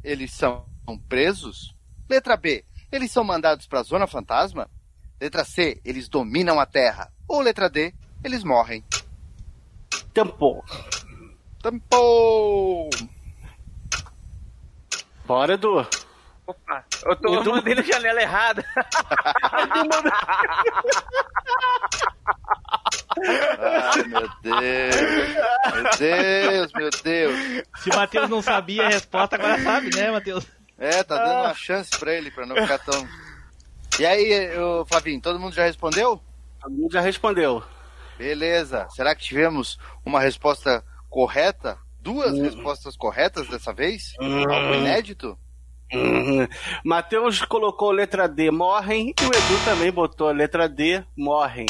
Eles são presos? Letra B. Eles são mandados para a Zona Fantasma? Letra C. Eles dominam a Terra? Ou letra D. Eles morrem? Tempo. Tempo! Bora, Edu. Opa, eu tô Edu- mandando a janela errada. Ai, meu Deus! Meu Deus, meu Deus! Se o Matheus não sabia a resposta, agora sabe, né, Matheus? É, tá dando uma chance pra ele, pra não ficar tão. E aí, Flavinho, todo mundo já respondeu? A Lu já respondeu. Beleza. Será que tivemos uma resposta correta? Duas respostas corretas dessa vez? Algo inédito? Uhum. Matheus colocou letra D, morrem, e o Edu também botou a letra D, morrem.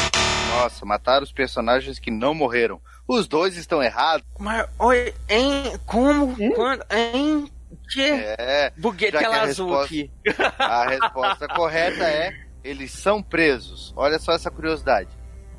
Nossa, mataram os personagens que não morreram. Os dois estão errados. Mas, oi, em. Como? Quando? Em. Que? É. Buguei tela azul resposta- aqui. A resposta correta é: eles são presos. Olha só essa curiosidade.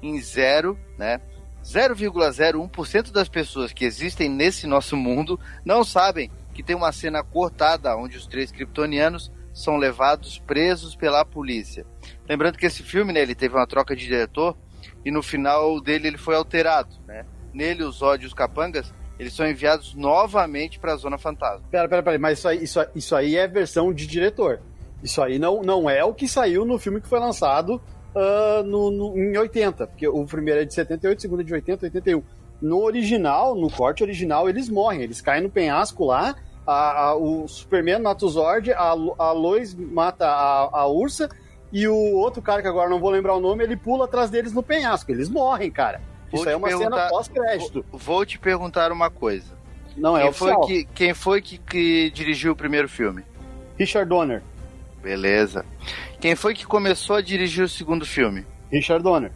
Em zero, né? 0,01% das pessoas que existem nesse nosso mundo não sabem que tem uma cena cortada onde os três kryptonianos são levados presos pela polícia. Lembrando que esse filme, né, ele teve uma troca de diretor e no final dele ele foi alterado, né? Nele os ódios capangas, eles são enviados novamente para a Zona Fantasma. Pera, pera, pera, mas isso aí, isso, isso aí é versão de diretor. Isso aí não, não é o que saiu no filme que foi lançado ah, no, no- em 80, porque o primeiro é de 78, o segundo é de 80, 81. No original, no corte original, eles morrem, eles caem no penhasco lá, a- a- o Superman mata o Zord, a, a Lois mata a, a Ursa, e o outro cara, que agora não vou lembrar o nome, ele pula atrás deles no penhasco. Eles morrem, cara. Vou Isso aí é uma cena pós-crédito. Vou- Vou te perguntar uma coisa. Não é quem, foi oficial. que, quem foi que, que dirigiu o primeiro filme? Richard Donner. Beleza. Quem foi que começou a dirigir o segundo filme? Richard Donner.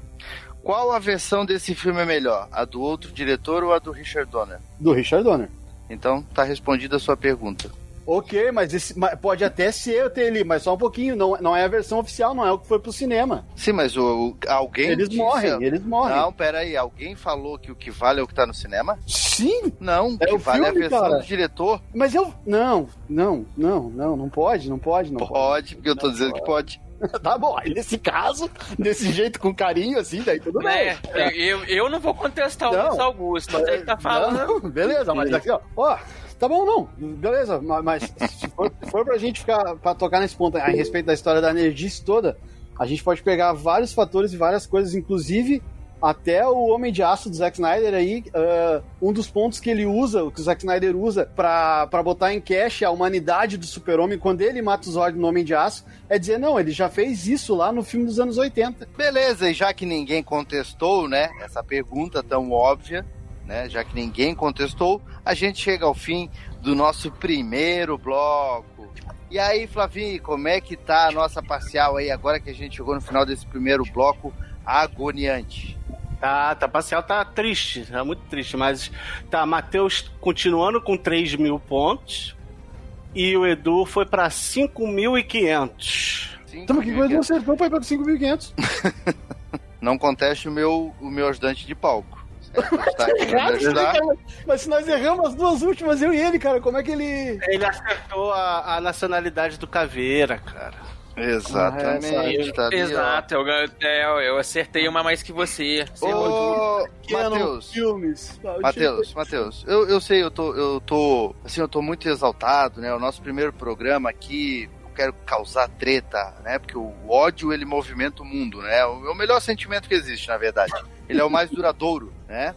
Qual a versão desse filme é melhor? A do outro diretor ou a do Richard Donner? Do Richard Donner. Então tá respondida a sua pergunta. Ok, mas, esse, pode até ser o ali, mas só um pouquinho. Não, não é a versão oficial, não é o que foi pro cinema. Sim, mas o, o- alguém. Eles disse- morrem, eles morrem. Não, peraí. Alguém falou que o que vale é o que tá no cinema? Sim, Não, o É que o vale é a filme, versão cara. do diretor. mas eu. Não, não, não, não, não pode, não pode, não Pode, porque eu tô dizendo que pode. pode. Tá bom, aí nesse caso, desse jeito, com carinho, assim, daí tudo Né? bem. Eu, eu não vou contestar o Não. Luiz Augusto. Mas ele tá falando. Não, beleza, mas daqui, ó. Ó, tá bom, não. Beleza, ma- mas se for, se for pra gente ficar, pra tocar nesse ponto a respeito da história da energice toda, a gente pode pegar vários fatores e várias coisas, inclusive até o Homem de Aço do Zack Snyder aí, ah, um dos pontos que ele usa, o que o Zack Snyder usa pra botar em cache a humanidade do super-homem quando ele mata o Zord no Homem de Aço, é dizer, não, ele já fez isso lá no filme dos anos 80. Beleza, e já que ninguém contestou, né, essa pergunta tão óbvia, né, já que ninguém contestou, a gente chega ao fim do nosso primeiro bloco. E aí, Flavinho, como é que tá a nossa parcial aí, agora que a gente chegou no final desse primeiro bloco agoniante? Tá, tá parcial, tá triste, tá muito triste, mas tá, Matheus continuando com 3 mil pontos e o Edu foi pra 5.500. Sim, Então, que coisa não Flavinho, acertou, foi pra 5.500. não conteste o meu, o meu ajudante de palco. É, Errado, ajudar? cara. Mas se nós erramos as duas últimas, eu e ele, cara, como é que ele. Ele acertou a, a nacionalidade do Caveira, cara. Exatamente. tá ali, ó. Exato, eu, é, eu acertei uma mais que você. Ô, Matheus. Filmes. Ah, eu Matheus, Matheus, eu, eu sei, eu tô, eu tô, assim, eu tô muito exaltado, né? O nosso primeiro programa aqui, eu quero causar treta, né? Porque o ódio, ele movimenta o mundo, né? É o melhor sentimento que existe, na verdade. Ele é o mais duradouro, né?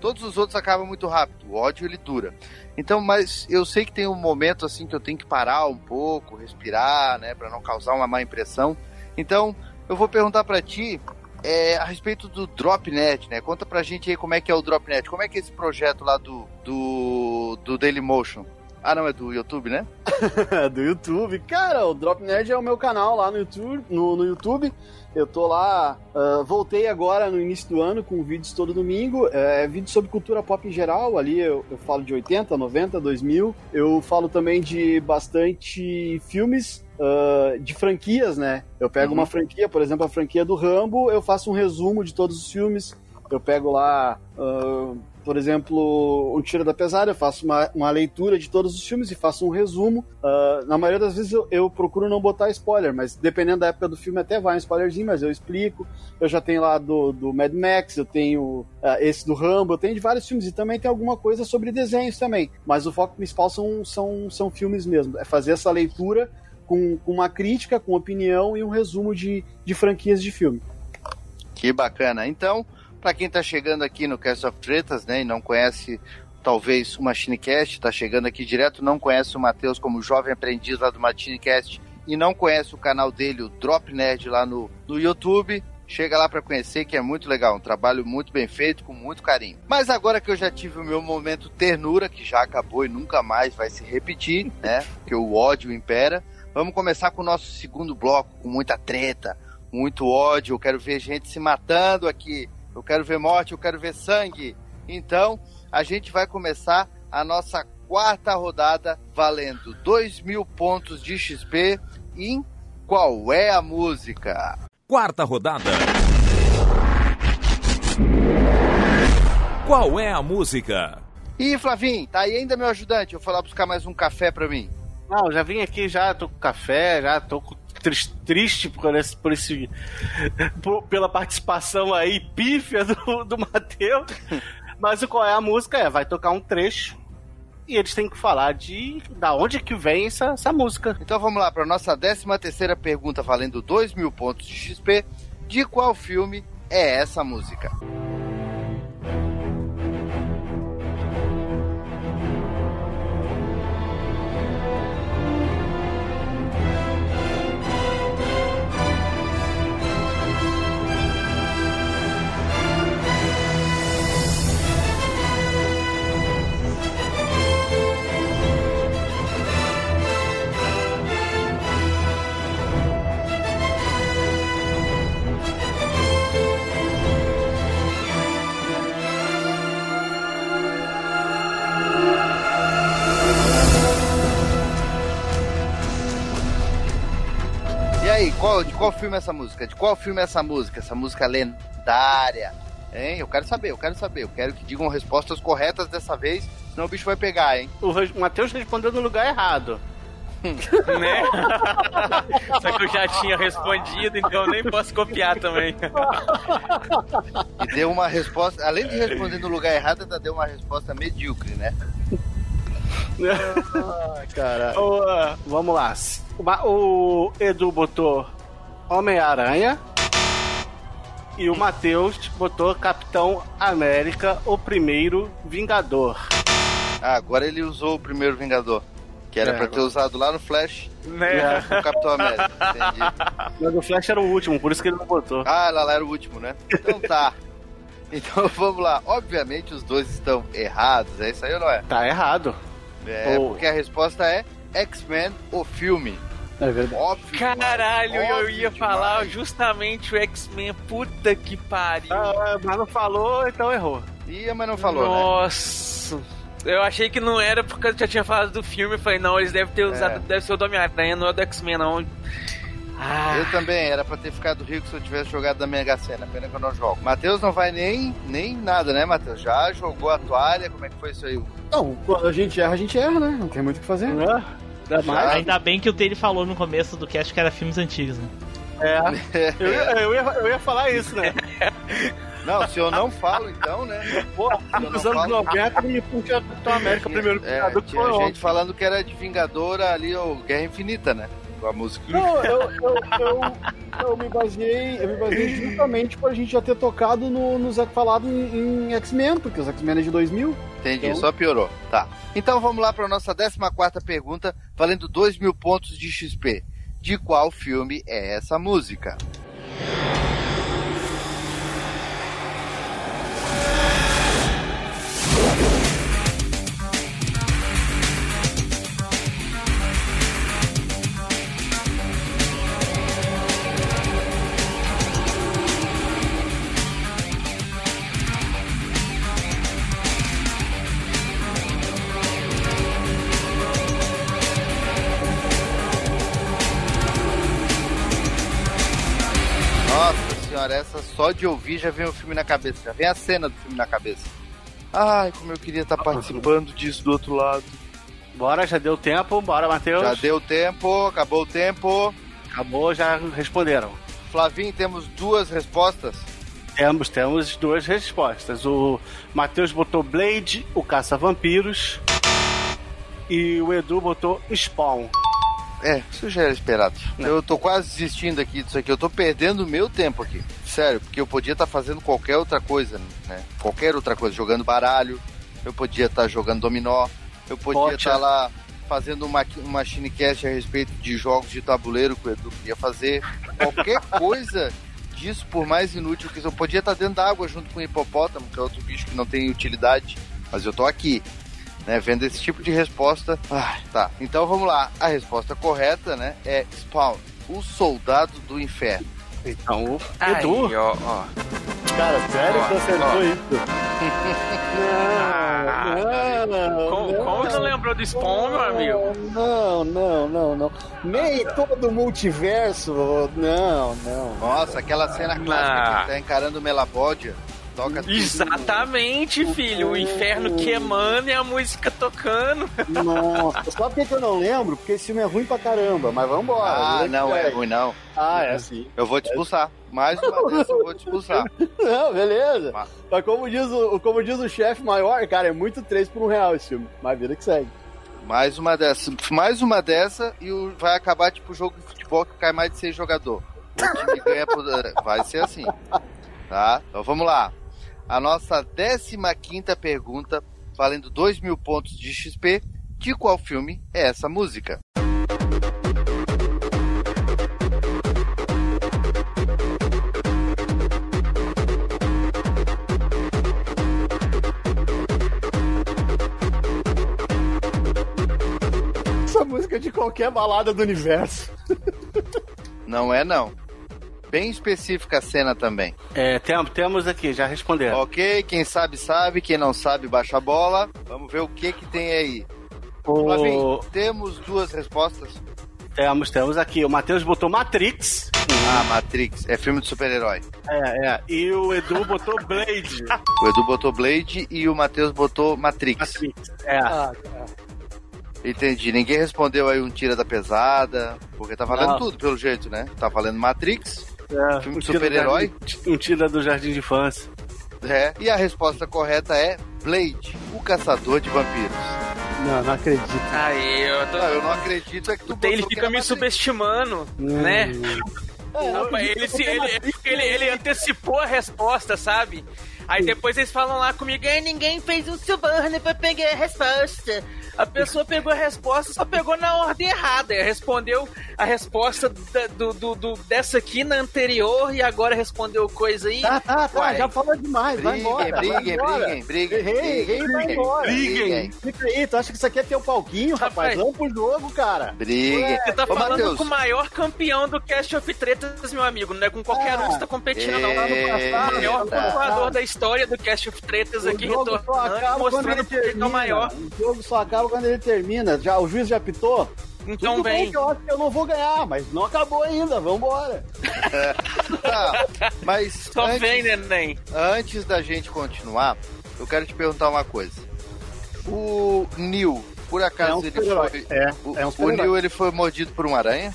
Todos os outros acabam muito rápido, o ódio, ele dura. Então, mas eu sei que tem um momento, assim, que eu tenho que parar um pouco, respirar, né? Pra não causar uma má impressão. Então, eu vou perguntar pra ti, é, a respeito do Dropnet, né? Conta pra gente aí como é que é o Dropnet, como é que é esse projeto lá do, do, do Dailymotion. Ah, não, é do YouTube, né? do YouTube. Cara, o Drop Nerd é o meu canal lá no YouTube. No, no YouTube. Eu tô lá, ah, voltei agora no início do ano com vídeos todo domingo. É, vídeos sobre cultura pop em geral. Ali eu, eu falo de 80, 90, 2000. Eu falo também de bastante filmes. ah, de franquias, né? Eu pego Uhum. uma franquia, por exemplo, a franquia do Rambo, eu faço um resumo de todos os filmes. Eu pego lá, ah, por exemplo, um Tiro da Pesada, eu faço uma, uma leitura de todos os filmes e faço um resumo. Ah, na maioria das vezes eu, eu procuro não botar spoiler, mas dependendo da época do filme até vai um spoilerzinho, mas eu explico. Eu já tenho lá do, do Mad Max, eu tenho ah, esse do Rambo, eu tenho de vários filmes e também tem alguma coisa sobre desenhos também. Mas o foco principal são, são, são filmes mesmo, é fazer essa leitura com, com uma crítica, com opinião e um resumo de, de franquias de filme. Que bacana. Então, pra quem tá chegando aqui no Cast of Tretas, né, e não conhece talvez o MachineCast, tá chegando aqui direto, não conhece o Matheus como jovem aprendiz lá do MachineCast e não conhece o canal dele, o Drop Nerd, lá no, no YouTube, chega lá pra conhecer, que é muito legal, um trabalho muito bem feito, com muito carinho. Mas agora que eu já tive o meu momento ternura, que já acabou e nunca mais vai se repetir, né, que o ódio impera, vamos começar com o nosso segundo bloco, com muita treta, muito ódio, eu quero ver gente se matando aqui, eu quero ver morte, eu quero ver sangue. Então, a gente vai começar a nossa quarta rodada valendo 2 mil pontos de XP em Qual é a Música? Quarta rodada. Qual é a música? E Flavinho, tá aí ainda meu ajudante? Eu vou lá buscar mais um café pra mim. Não, já vim aqui, já tô com café, já tô com tris- triste por esse, por esse por- pela participação aí pífia do, do Matheus. Mas o qual é a música é, vai tocar um trecho e eles têm que falar de da onde que vem essa, essa música. Então vamos lá para nossa 13 terceira pergunta valendo 2 mil pontos de XP. De qual filme é essa música? E qual, de qual filme é essa música? De qual filme é essa música? Essa música lendária? Hein? Eu quero saber, eu quero saber. Eu quero que digam respostas corretas dessa vez, senão o bicho vai pegar, hein? O Matheus respondeu no lugar errado. né? Só que eu já tinha respondido, então eu nem posso copiar também. E deu uma resposta, além de responder no lugar errado, ainda deu uma resposta medíocre, né? Ah, cara. Vamos lá. O Edu botou Homem-Aranha e o Matheus botou Capitão América, o primeiro Vingador. Ah, agora ele usou o primeiro Vingador. Que era É, pra ter usado lá no Flash Né? o Capitão América. Entendi. Mas o Flash era o último, por isso que ele não botou. Ah, lá, lá era o último, né? Então tá. Então vamos lá. Obviamente os dois estão errados, é isso aí ou não é? Tá errado. É, Oh. porque a resposta é X-Men, o filme. É verdade. Óbvio. Caralho, eu óbvio ia demais. falar justamente o X-Men. Puta que pariu. Ah, mas não falou, então errou. Ia, mas não falou, né? Nossa. Eu achei que não era porque eu já tinha falado do filme. Eu falei, não, eles devem ter usado. É. Deve ser o do Homem-Aranha, não é o do X-Men, não. Ah, Eu também, era pra ter ficado rico se eu tivesse jogado na Mega Sena, pena que eu não jogo. Matheus não vai nem, nem nada, né, Matheus? Já jogou a toalha, como é que foi isso aí? Não, quando a gente erra, a gente erra, né? Não tem muito o que fazer. Né? Ainda. Ainda bem que o Taylor falou no começo do cast que era filmes antigos, né? É. Eu, ia- eu, ia, eu ia falar isso, né? Não, se eu não falo, então, né? Pô, nos anos falo- 90 me puxa Capitão América primeiro É, que tinha gente ontem. falando que era de Vingadora ali, o Guerra Infinita, né? Com a música. Não, eu, eu, eu, eu me baseei, eu me baseei justamente pra gente já ter tocado no, no Zé falado em, em X-Men, porque os X-Men é de 2000. Entendi, Então- só piorou. Tá. Então vamos lá para nossa 14 pergunta, valendo 2 mil pontos de XP. De qual filme é essa música? Nossa só de ouvir já vem o filme na cabeça, já vem a cena do filme na cabeça. Ai, como eu queria estar participando disso do outro lado. Bora, já deu tempo. Bora, Matheus. Já deu tempo, acabou o tempo. Acabou, já responderam. Flavinho, temos duas respostas. Temos, temos duas respostas. O Matheus botou Blade, o Caça-Vampiros. E o Edu botou Spawn. É, isso já era esperado. Eu tô quase desistindo aqui disso aqui. Eu tô perdendo o meu tempo aqui. Sério, porque eu podia estar fazendo qualquer outra coisa, né? Qualquer outra coisa. Jogando baralho. Eu podia estar jogando dominó. Eu podia estar lá fazendo uma, uma cinecast a respeito de jogos de tabuleiro que o Edu queria fazer. Qualquer coisa disso, por mais inútil que isso. Eu podia estar dentro da água junto com o hipopótamo, que é outro bicho que não tem utilidade. Mas eu tô aqui né, vendo esse tipo de resposta. Ah, tá. Então vamos lá. A resposta correta, né, é Spawn, o soldado do inferno. Então, o Aí, Edu. ó, ó. Cara, sério que você acertou ó. isso? Ah, Não, não, Como, não. como não lembrou do Spawn, meu amigo? Não, não, não, não. Nem todo multiverso. Não, não. Nossa, aquela cena clássica que ele tá encarando o Melapódia. Toca tudo. Exatamente, filho. O inferno queimando e a música tocando. Nossa, sabe por que que eu não lembro? Porque esse filme é ruim pra caramba, mas vambora. Ah, que não é ruim, não. Ah, é sim. Eu vou te expulsar. Mais uma vez eu vou te expulsar. Não, beleza. Mas- Mas como diz o, como diz o chefe maior, cara, é muito 3 por um real esse filme. Mas vida que segue. Mais uma dessa. Mais uma dessa e o- vai acabar tipo jogo de futebol que cai mais de seis jogador. O time ganha por... Vai ser assim. Tá? Então vamos lá. A nossa 15 quinta pergunta, valendo 2 mil pontos de XP. De qual filme é essa música? Essa música é de qualquer balada do universo. Não é não. Bem específica a cena também. É, tem- temos aqui, já responderam. Ok, quem sabe sabe, quem não sabe baixa a bola. Vamos ver o que que tem aí. O- Flavinho, temos duas respostas. Temos, temos aqui. O Matheus botou Matrix. Ah, Matrix, é filme de super-herói. É, é. E o Edu botou Blade. O Edu botou Blade e o Matheus botou Matrix. Matrix. É. Ah, cara. Entendi. Ninguém respondeu aí um tira da pesada, porque tá valendo Não. tudo pelo jeito, né? Tá valendo Matrix, é. Filme de super-herói? Um tira do Jardim de Infância. é. E a resposta correta é Blade, o caçador de vampiros. Não, não acredito. Aí, eu tô. Não, eu não acredito é que tu botou que fica me subestimando, né? Rapaz, ele, se- ele, ele, ele antecipou a resposta, sabe? Aí depois eles falam lá comigo, "É, ninguém fez um suborno pra pegar a resposta. A pessoa pegou a resposta, só pegou na ordem errada. Respondeu a resposta da- do, do- do- dessa aqui na anterior e agora respondeu coisa aí. Tá, tá, tá. Uai. Já falou demais. Vai embora. Briguem, vai briguem, embora. briguem, briguem. Errei, errei, vai embora. Briguem. Fica aí, tu acha que isso aqui é teu palquinho, rapaz? Rapaz. Vamos pro jogo, cara. Briguem. Você tá Ô, falando Matheus, com o maior campeão do Cast of Tretas, meu amigo. Não é com qualquer um que você tá competindo, não. Eita. O maior pontuador da história do Cast of Tretas O aqui, retornando, mostrando ele é o maior. O jogo só acaba quando ele termina. Já, o juiz já apitou? Então Tudo bem eu acho que eu não vou ganhar, mas não acabou ainda. Vambora. Tá, mas Só antes, vem, neném. antes da gente continuar, eu quero te perguntar uma coisa. O Neil por acaso É um ele foi. É, o, é um o. Neo ele foi mordido por uma aranha?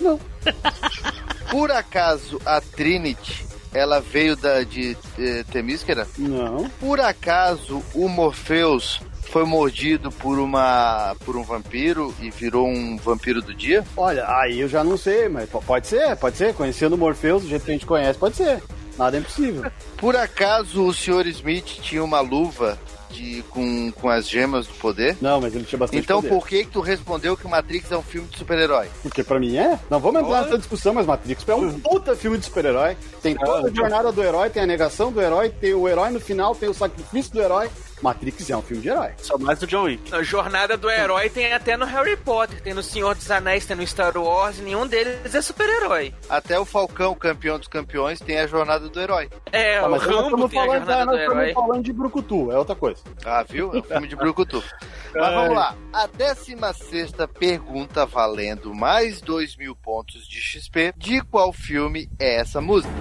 Não. Por acaso a Trinity ela veio da de eh, Temísquera? Não. Por acaso o Morpheus foi mordido por uma por um vampiro e virou um vampiro do dia? Olha, aí eu já não sei, mas po- pode ser, pode ser. Conhecendo o Morpheus, do jeito que a gente conhece, pode ser. Nada é impossível. Por acaso o Sr. Smith tinha uma luva de com, com as gemas do poder? Não, mas ele tinha bastante Então poder. por que que tu respondeu que o Matrix é um filme de super-herói? Porque pra mim é. Não vamos entrar nessa discussão, mas Matrix é um puta filme de super-herói. Tem toda a jornada do herói, tem a negação do herói, tem o herói no final, tem o sacrifício do herói. Matrix é um filme de herói. Só mais do John Wick. A jornada do herói tem até no Harry Potter, tem no Senhor dos Anéis, tem no Star Wars, nenhum deles é super-herói. Até o Falcão, campeão dos campeões, tem a jornada do herói. É, Tá, o mas nós Rambo estamos tem a falando, jornada nós do estamos herói. falando de Brucutu, é outra coisa. Ah, viu? É um filme de Brucutu. Mas vamos lá. A 16 pergunta valendo mais 2 mil pontos de XP. De qual filme é essa música?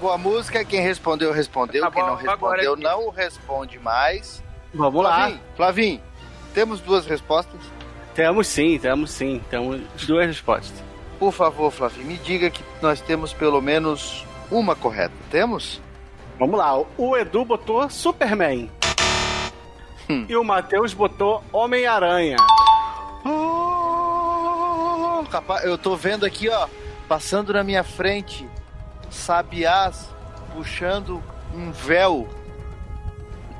Acabou a música. Quem respondeu, respondeu. Acabou Quem não agora respondeu, não responde mais. Vamos lá. Flavinho, Flavinho, temos duas respostas. Temos sim, temos sim. Temos duas respostas. Por favor, Flavinho, me diga que nós temos pelo menos uma correta. Temos? Vamos lá. O Edu botou Superman. Hum. E o Matheus botou Homem-Aranha. Oh, eu tô vendo aqui, ó, passando na minha frente, sabiás puxando um véu.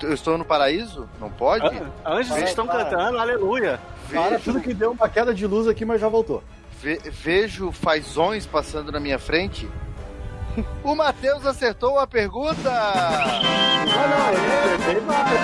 Eu estou no paraíso? Não pode? An- Anjos Para, estão para. cantando, aleluia. Cara, Vejo, tudo que deu uma queda de luz aqui, mas já voltou. ve- vejo fazões passando na minha frente. O Matheus acertou a pergunta! Ah, não, eu acertei várias.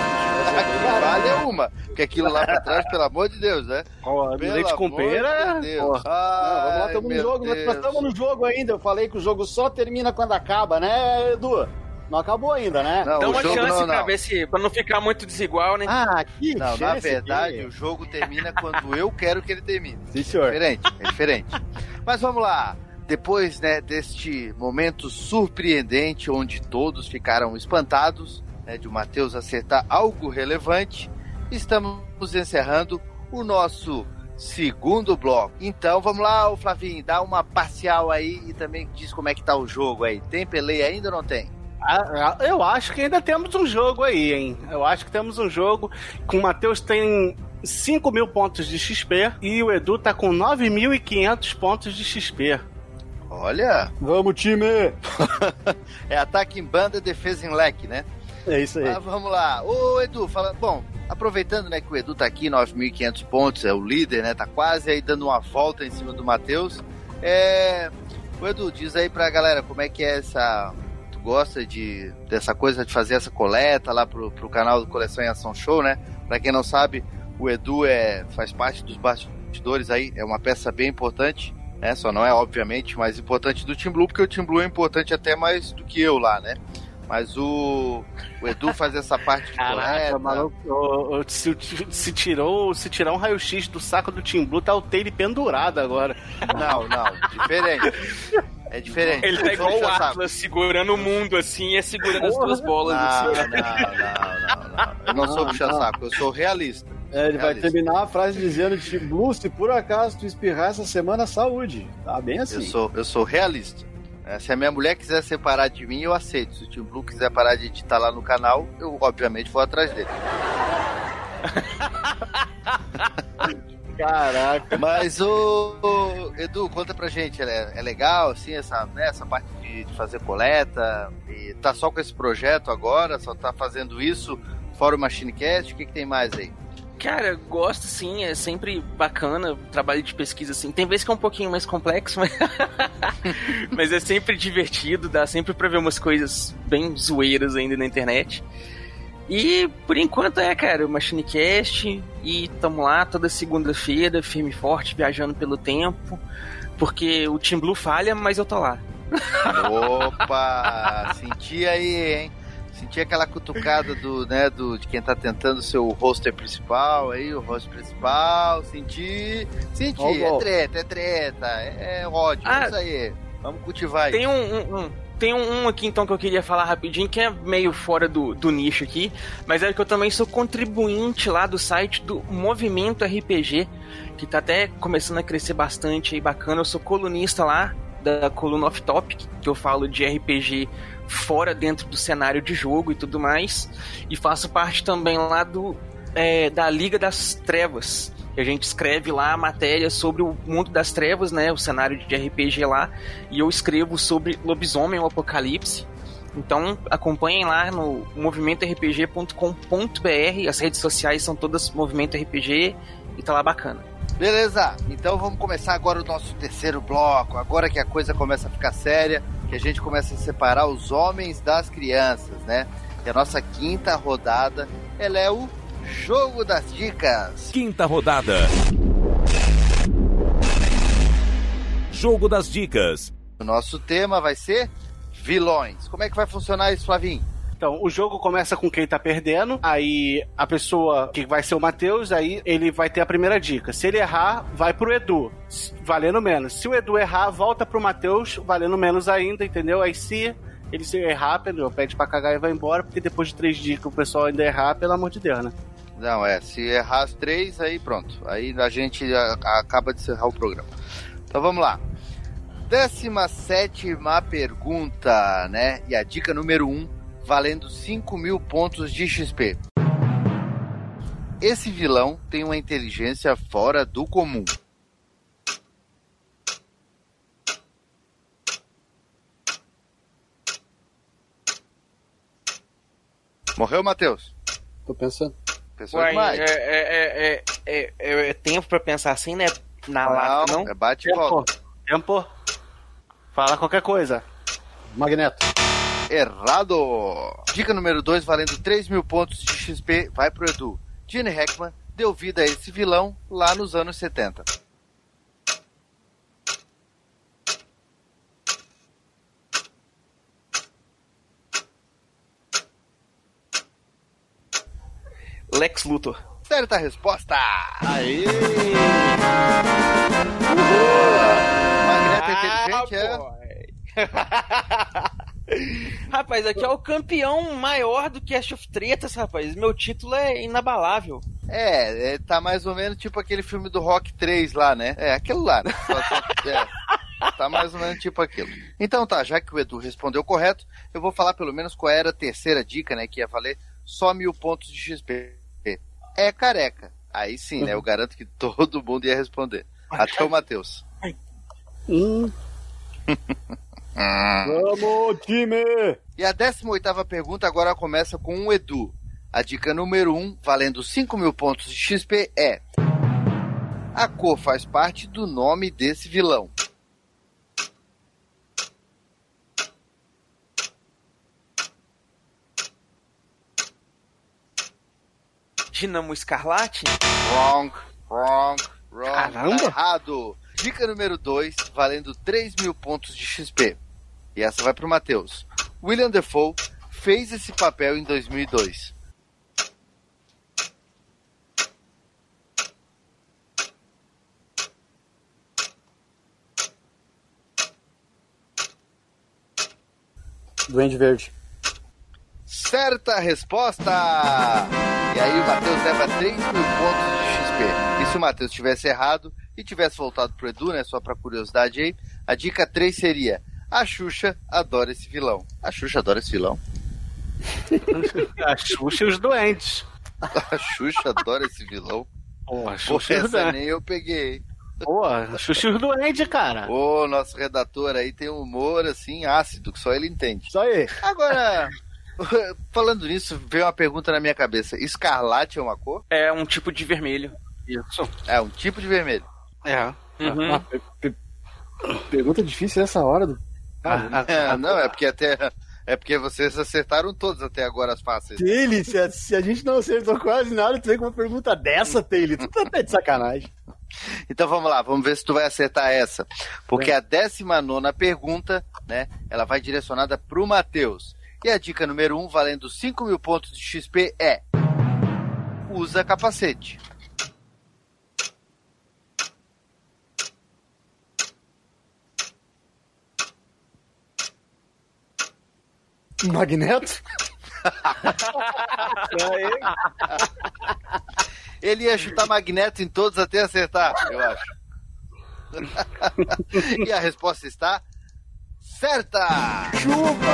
Vale é uma, porque aquilo lá pra trás, pelo amor de Deus, né? Ó, Pelo leite com pera. de Deus. Vamos lá, estamos no jogo. Nós Deus. estamos no jogo ainda. Eu falei que o jogo só termina quando acaba, né, Edu? Não acabou ainda, né? Não, Dá uma jogo chance não, pra não. ver se. pra não ficar muito desigual, né? Ah, que Não, na verdade, aqui. o jogo termina quando eu quero que ele termine. Sim, É senhor. diferente, é diferente. Mas vamos lá. Depois, né, deste momento surpreendente onde todos ficaram espantados, né, de o Matheus acertar algo relevante, estamos encerrando o nosso segundo bloco. Então, vamos lá, o Flavinho, dá uma parcial aí e também diz como é que tá o jogo aí. Tem peleia ainda ou não tem? Ah, ah, Eu acho que ainda temos um jogo aí, hein? Eu acho que temos um jogo com o Matheus tem 5 mil pontos de XP e o Edu tá com 9.500 pontos de XP. Olha, Vamos, time! é ataque em banda, defesa em leque, né? É isso aí. Ah, vamos lá. Ô, Edu, fala. Bom, aproveitando né, que o Edu tá aqui, 9.500 pontos, é o líder, né? Tá quase aí dando uma volta em cima do Matheus. É. O Edu, diz aí pra galera como é que é essa. Tu gosta de dessa coisa de fazer essa coleta lá pro, pro canal do Coleção em Ação Show, né? Pra quem não sabe, o Edu é, faz parte dos bastidores aí, é uma peça bem importante. Né? Só não é, obviamente, mais importante do Team Blue, porque o Team Blue é importante até mais do que eu lá, né? Mas o, o Edu faz essa parte de Caraca, maluco, se, se tirou, se tirar um raio-x do saco do Team Blue, tá o Taylor pendurado agora. Não, não, diferente. É diferente. Ele tá igual o. Atlas, segurando o mundo assim e segurando as duas bolas Não, assim. não, não, não, não. Eu não sou puxa-saco, eu sou realista. É, ele vai terminar a frase dizendo, tipo, Blue, se por acaso tu espirrar essa semana, saúde. Tá bem assim. Eu sou, eu sou realista. É, se a minha mulher quiser separar de mim, eu aceito. Se o Team Blue quiser parar de editar lá no canal, eu obviamente vou atrás dele. Caraca. Mas o, o- Edu, conta pra gente, é, é legal assim essa, né, essa parte de, de fazer coleta? E tá só com esse projeto agora? Só tá fazendo isso fora o Machinecast? O que, que tem mais aí? Cara, gosto sim, é sempre bacana o trabalho de pesquisa assim. Tem vezes que é um pouquinho mais complexo, mas, mas é sempre divertido, dá sempre pra ver umas coisas bem zoeiras ainda na internet. E por enquanto é, cara, o MachineCast e tamo lá toda segunda-feira, firme e forte, viajando pelo tempo. Porque o Team Blue falha, mas eu tô lá. Opa! senti aí, hein? Senti aquela cutucada do, né, do, de quem tá tentando ser o roster principal aí, o roster principal. Senti. Senti, Ó o é treta, é treta, é, é ódio, Ah, é isso aí. Vamos cultivar Tem isso. um, um- um- tem um, um aqui então que eu queria falar rapidinho, que é meio fora do, do nicho aqui, mas é que eu também sou contribuinte lá do site do Movimento RPG, que tá até começando a crescer bastante aí, bacana. Eu sou colunista lá da coluna Off Topic, que eu falo de RPG fora dentro do cenário de jogo e tudo mais, e faço parte também lá do é, da Liga das Trevas. A gente escreve lá a matéria sobre o mundo das trevas, né? O cenário de RPG lá. E eu escrevo sobre lobisomem o apocalipse. Então acompanhem lá no movimentorpg.com.br. As redes sociais são todas Movimento RPG e tá lá bacana. Beleza, então vamos começar agora o nosso terceiro bloco. Agora que a coisa começa a ficar séria, que a gente começa a separar os homens das crianças, né? E a nossa quinta rodada, ela é o Jogo das Dicas. Quinta rodada. Jogo das dicas. O nosso tema vai ser vilões. Como é que vai funcionar isso, Flavinho? Então, o jogo começa com quem tá perdendo, aí a pessoa que vai ser o Matheus, aí ele vai ter a primeira dica. Se ele errar, vai pro Edu, valendo menos. Se o Edu errar, volta pro Matheus, valendo menos ainda, entendeu? Aí se ele se errar, entendeu? pede pra cagar e vai embora, porque depois de três dicas o pessoal ainda errar, pelo amor de Deus, né? Não, é, se errar as três, aí pronto. Aí a gente acaba de encerrar o programa. Então vamos lá. 17 pergunta, né? E a dica número 1, valendo 5 mil pontos de XP. Esse vilão tem uma inteligência fora do comum. Morreu, Matheus? Tô pensando. Pensou Uai, demais. é, é, é, é, é- é tempo pra pensar assim, né? Na lata, não? é bate e volta. Tempo. Fala qualquer coisa. Magneto. Errado! Dica número 2, valendo 3 mil pontos de XP, vai pro Edu. Gene Hackman deu vida a esse vilão lá nos anos 70. Lex Luthor. Certa resposta! Aí. Magneto é inteligente, é? rapaz, aqui é o campeão maior do Cast of Tretas, rapaz. Meu título é inabalável. é? É, tá mais ou menos tipo aquele filme do Rock 3 lá, né? É, aquilo lá. né? Só- só- é, tá mais ou menos tipo aquilo. Então tá, já que o Edu respondeu correto, eu vou falar pelo menos qual era a terceira dica, né? Que ia valer só mil pontos de XP. É careca. Aí sim, né? Eu garanto que todo mundo ia responder. Até o Matheus. Hum. Vamos, time! E a 18 pergunta agora começa com o Edu. A dica número 1, valendo 5 mil pontos de XP, é: A cor faz parte do nome desse vilão. Dinamo Escarlate? Wrong, wrong, wrong. Caramba. Tá errado. Dica número 2, valendo 3 mil pontos de XP. E essa vai pro Matheus. William Defoe fez esse papel em 2002. Duende Verde. Certa resposta! E aí o Matheus leva 3 mil pontos de XP. E se o Matheus tivesse errado e tivesse voltado pro Edu, né? Só pra curiosidade aí, a dica 3 seria: A Xuxa adora esse vilão. A Xuxa adora esse vilão. A Xuxa e os doentes. A Xuxa adora esse vilão. Pô, a Xuxa os essa nem eu peguei. Pô, a Xuxa e os doentes, cara. Ô, nosso redator aí tem um humor assim ácido que só ele entende. Isso aí. Agora, falando nisso, veio uma pergunta na minha cabeça: escarlate é uma cor? É um tipo de vermelho. Isso. É um tipo de vermelho. É. Uhum. Ah, pe- pe- pergunta difícil nessa hora. Do... A- a- É, a- não, é porque até, É porque vocês acertaram todos até agora as fáceis. Taylor, se a, se a gente não acertou quase nada, tu vem com uma pergunta dessa, Taylor. Tu tá até de sacanagem. Então vamos lá, vamos ver se tu vai acertar essa. Porque a 19 pergunta, né? Ela vai direcionada pro Matheus. E a dica número 1, um, valendo 5 mil pontos de XP, é: usa capacete. Magneto? Ele ia chutar Magneto em todos até acertar, eu acho. e a resposta está certa! Chupa!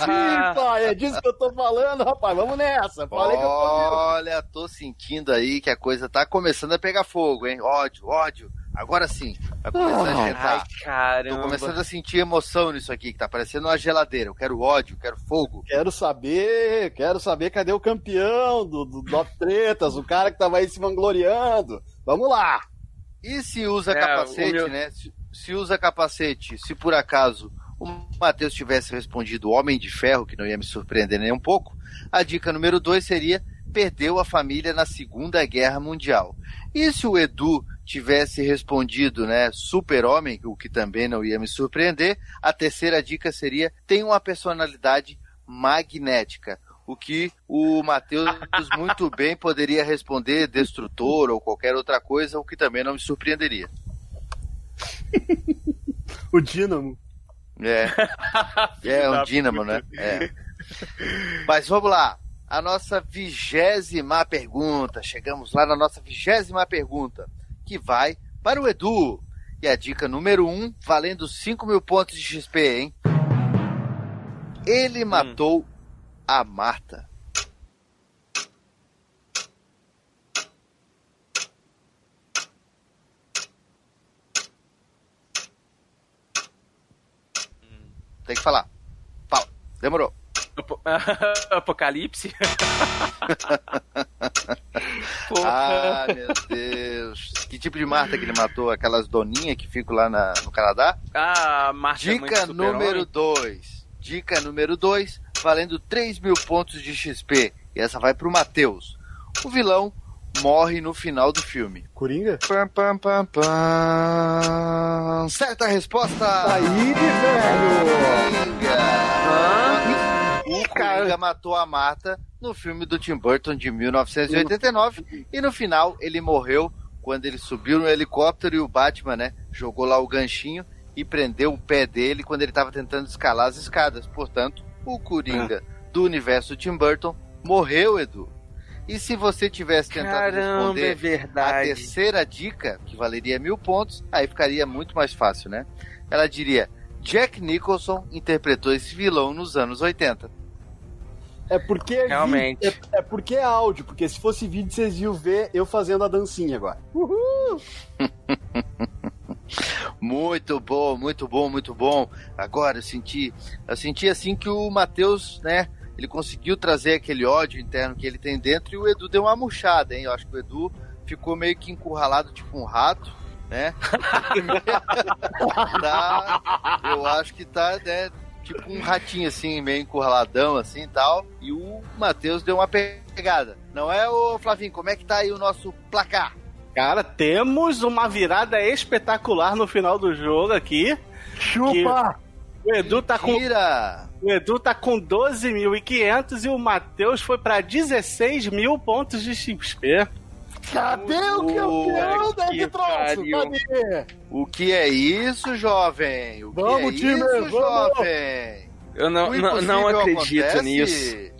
Sim, pai, é disso que eu tô falando, rapaz. Vamos nessa. Falei que eu Olha, tô sentindo aí que a coisa tá começando a pegar fogo, hein? Ódio, ódio. Agora sim, vai começar a Ai, agitar. Tô caramba. começando a sentir emoção nisso aqui, que tá parecendo uma geladeira. Eu quero ódio, quero fogo. Quero saber, quero saber cadê o campeão do, do Dop Tretas, o cara que tava aí se vangloriando. Vamos lá. E se usa É, capacete, meu- né? Se, se usa capacete, se por acaso o Matheus tivesse respondido Homem de Ferro, que não ia me surpreender nem um pouco, a dica número 2 seria perdeu a família na Segunda Guerra Mundial. E se o Edu tivesse respondido, né, Super-Homem, o que também não ia me surpreender, a terceira dica seria tem uma personalidade magnética. O que o Matheus muito bem poderia responder Destrutor ou qualquer outra coisa, o que também não me surpreenderia. O Dínamo. É. É um dínamo, né? É. Mas vamos lá. A nossa vigésima pergunta. Chegamos lá na nossa vigésima pergunta. Que vai para o Edu. E a dica número um, valendo 5 mil pontos de XP, hein? Ele matou a Marta. Tem que falar. Fala. Demorou. Apo- Apocalipse? Ah, meu Deus. Que tipo de Marta que ele matou? Aquelas doninhas que ficam lá na- no Canadá? Ah, Marta é Dica super-homem. número 2. Dica número 2, valendo 3 mil pontos de XP. E essa vai pro Matheus. O vilão morre no final do filme. Coringa? Pam, pam, pam, pam. Certa resposta! Aí, velho! Coringa. O Coringa matou a Marta no filme do Tim Burton de 1989 e no final ele morreu quando ele subiu no helicóptero e o Batman, né, jogou lá o ganchinho e prendeu o pé dele quando ele estava tentando escalar as escadas. Portanto, o Coringa do universo Tim Burton morreu, Edu. E se você tivesse tentado Caramba, responder é a terceira dica, que valeria mil pontos, aí ficaria muito mais fácil, né? Ela diria: Jack Nicholson interpretou esse vilão nos anos 80. É porque é Realmente. vídeo, é, é porque é áudio, porque se fosse vídeo vocês iam ver eu fazendo a dancinha agora. Uhul! Muito bom, muito bom, muito bom. Agora eu senti, eu senti assim que o Matheus, né, ele conseguiu trazer aquele ódio interno que ele tem dentro e o Edu deu uma murchada, hein? Eu acho que o Edu ficou meio que encurralado tipo um rato, né? tá, eu acho que tá, né, tipo um ratinho assim, meio encurraladão assim e tal. E o Matheus deu uma pegada. Não é, ô Flavinho, como é que tá aí o nosso placar? Cara, temos uma virada espetacular no final do jogo aqui. Chupa! O Edu tá com, Tira! o Edu tá com 12.500 e o Matheus foi pra 16 mil pontos de XP. Cadê o campeão Puta da que troço? Cadê? O que é isso, jovem? O que Vamos, é time, isso, vamos! jovem? Eu não, não, não acredito acontece. nisso.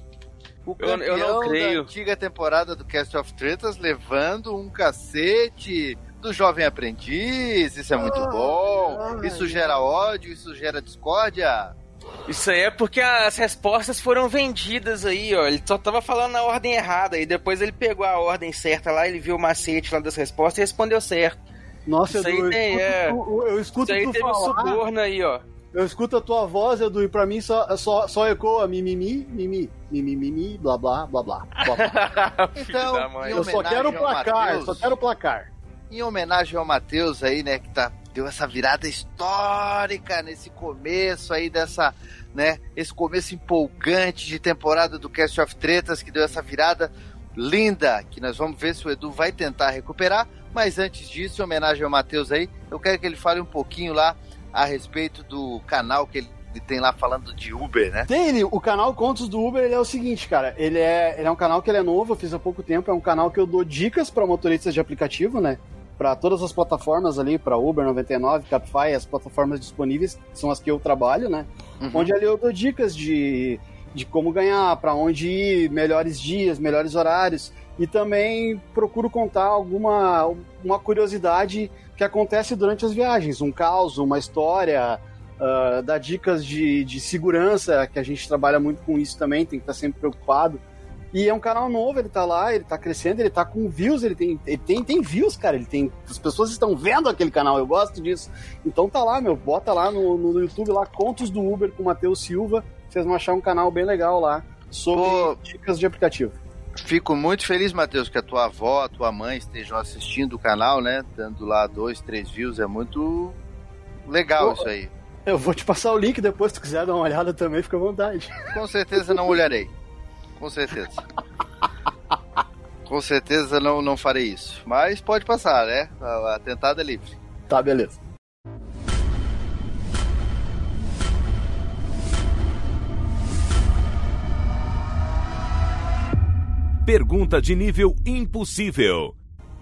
O Eu- eu campeão não creio. da antiga temporada do Cast of Tretas levando um cacete do jovem aprendiz. Isso é muito Ah, bom. ai, Isso gera ódio, isso gera discórdia. Isso aí é porque as respostas foram vendidas aí, ó. Ele só tava falando na ordem errada. E depois ele pegou a ordem certa lá, ele viu o macete lá das respostas e respondeu certo. Nossa, Isso aí Edu, eu tem, escuto, é. tu, eu escuto Isso aí tu teve um falar, suborno aí, ó. eu escuto a tua voz, Edu, e pra mim só, só, só ecoa mimimi, mimi, mimimi, blá blá, blá blá. blá, blá. Então, Eu só quero o placar, Matheus. só quero o placar. Em homenagem ao Matheus aí, né, que tá deu essa virada histórica nesse começo aí dessa, né, esse começo empolgante de temporada do Cast of Tretas que deu essa virada linda, que nós vamos ver se o Edu vai tentar recuperar, mas antes disso, em homenagem ao Matheus aí, eu quero que ele fale um pouquinho lá a respeito do canal que ele tem lá falando de Uber, né? Tem ele, o canal Contos do Uber, ele é o seguinte, cara, ele é, ele é um canal que ele é novo, eu fiz há pouco tempo, é um canal que eu dou dicas para motoristas de aplicativo, né? Para todas as plataformas ali, para Uber 99, Capify, as plataformas disponíveis, são as que eu trabalho, né? Uhum. Onde ali eu dou dicas de, de como ganhar, para onde ir, melhores dias, melhores horários. E também procuro contar alguma uma curiosidade que acontece durante as viagens, um caos, uma história, uh, dar dicas de, de segurança, que a gente trabalha muito com isso também, tem que estar sempre preocupado. E é um canal novo, ele tá lá, ele tá crescendo, ele tá com views, ele tem, ele tem, tem views, cara. Ele tem. As pessoas estão vendo aquele canal, eu gosto disso. Então tá lá, meu, bota lá no, no YouTube lá, Contos do Uber com o Matheus Silva. Vocês vão achar um canal bem legal lá sobre Pô, dicas de aplicativo. Fico muito feliz, Matheus, que a tua avó, a tua mãe estejam assistindo o canal, né? Dando lá dois, três views, é muito legal Pô, isso aí. Eu vou te passar o link depois, se tu quiser dar uma olhada também, fica à vontade. Com certeza não olharei. Com certeza. Com certeza não, não farei isso. Mas pode passar, né? A, a tentada é livre. Tá, beleza. Pergunta de nível impossível.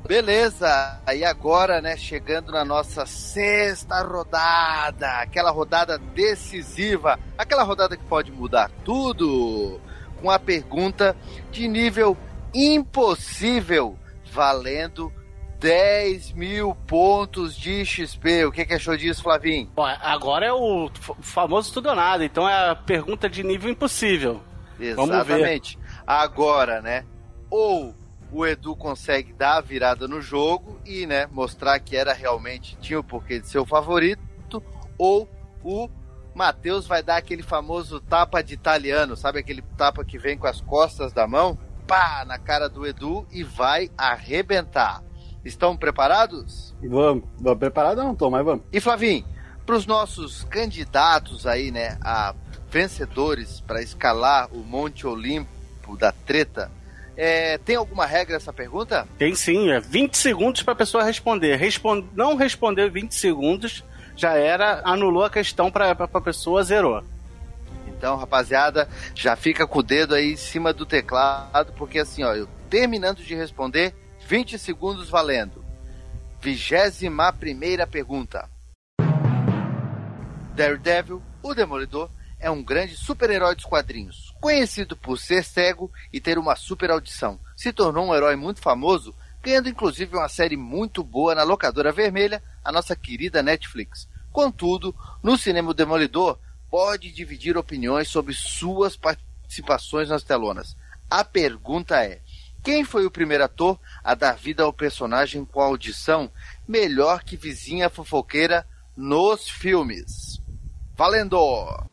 Beleza, e agora, né, chegando na nossa sexta rodada, aquela rodada decisiva, aquela rodada que pode mudar tudo, com a pergunta de nível impossível, valendo 10 mil pontos de XP. O que, que achou disso, Flavinho? Bom, agora é o famoso tudo ou nada, então é a pergunta de nível impossível. Exatamente. Agora, né, ou o Edu consegue dar a virada no jogo e, né, mostrar que era realmente tinha o porquê de ser o favorito, ou o Matheus vai dar aquele famoso tapa de italiano, sabe aquele tapa que vem com as costas da mão, pá, na cara do Edu e vai arrebentar. Estão preparados? Vamos. vamos. Preparado não tô, mas vamos. E Flavinho, para os nossos candidatos aí, né, a vencedores para escalar o Monte Olimpo da treta, é, tem alguma regra essa pergunta? Tem sim, é 20 segundos para a pessoa responder. Respond... Não responder 20 segundos já era, anulou a questão para a pessoa, zerou. Então, rapaziada, já fica com o dedo aí em cima do teclado, porque assim, ó, eu terminando de responder, 20 segundos valendo. Vigésima primeira pergunta. Daredevil, o Demolidor, é um grande super-herói dos quadrinhos. Conhecido por ser cego e ter uma super audição, se tornou um herói muito famoso, ganhando inclusive uma série muito boa na locadora vermelha, a nossa querida Netflix. Contudo, no cinema Demolidor pode dividir opiniões sobre suas participações nas telonas. A pergunta é: quem foi o primeiro ator a dar vida ao personagem com audição melhor que vizinha fofoqueira nos filmes? Valendo!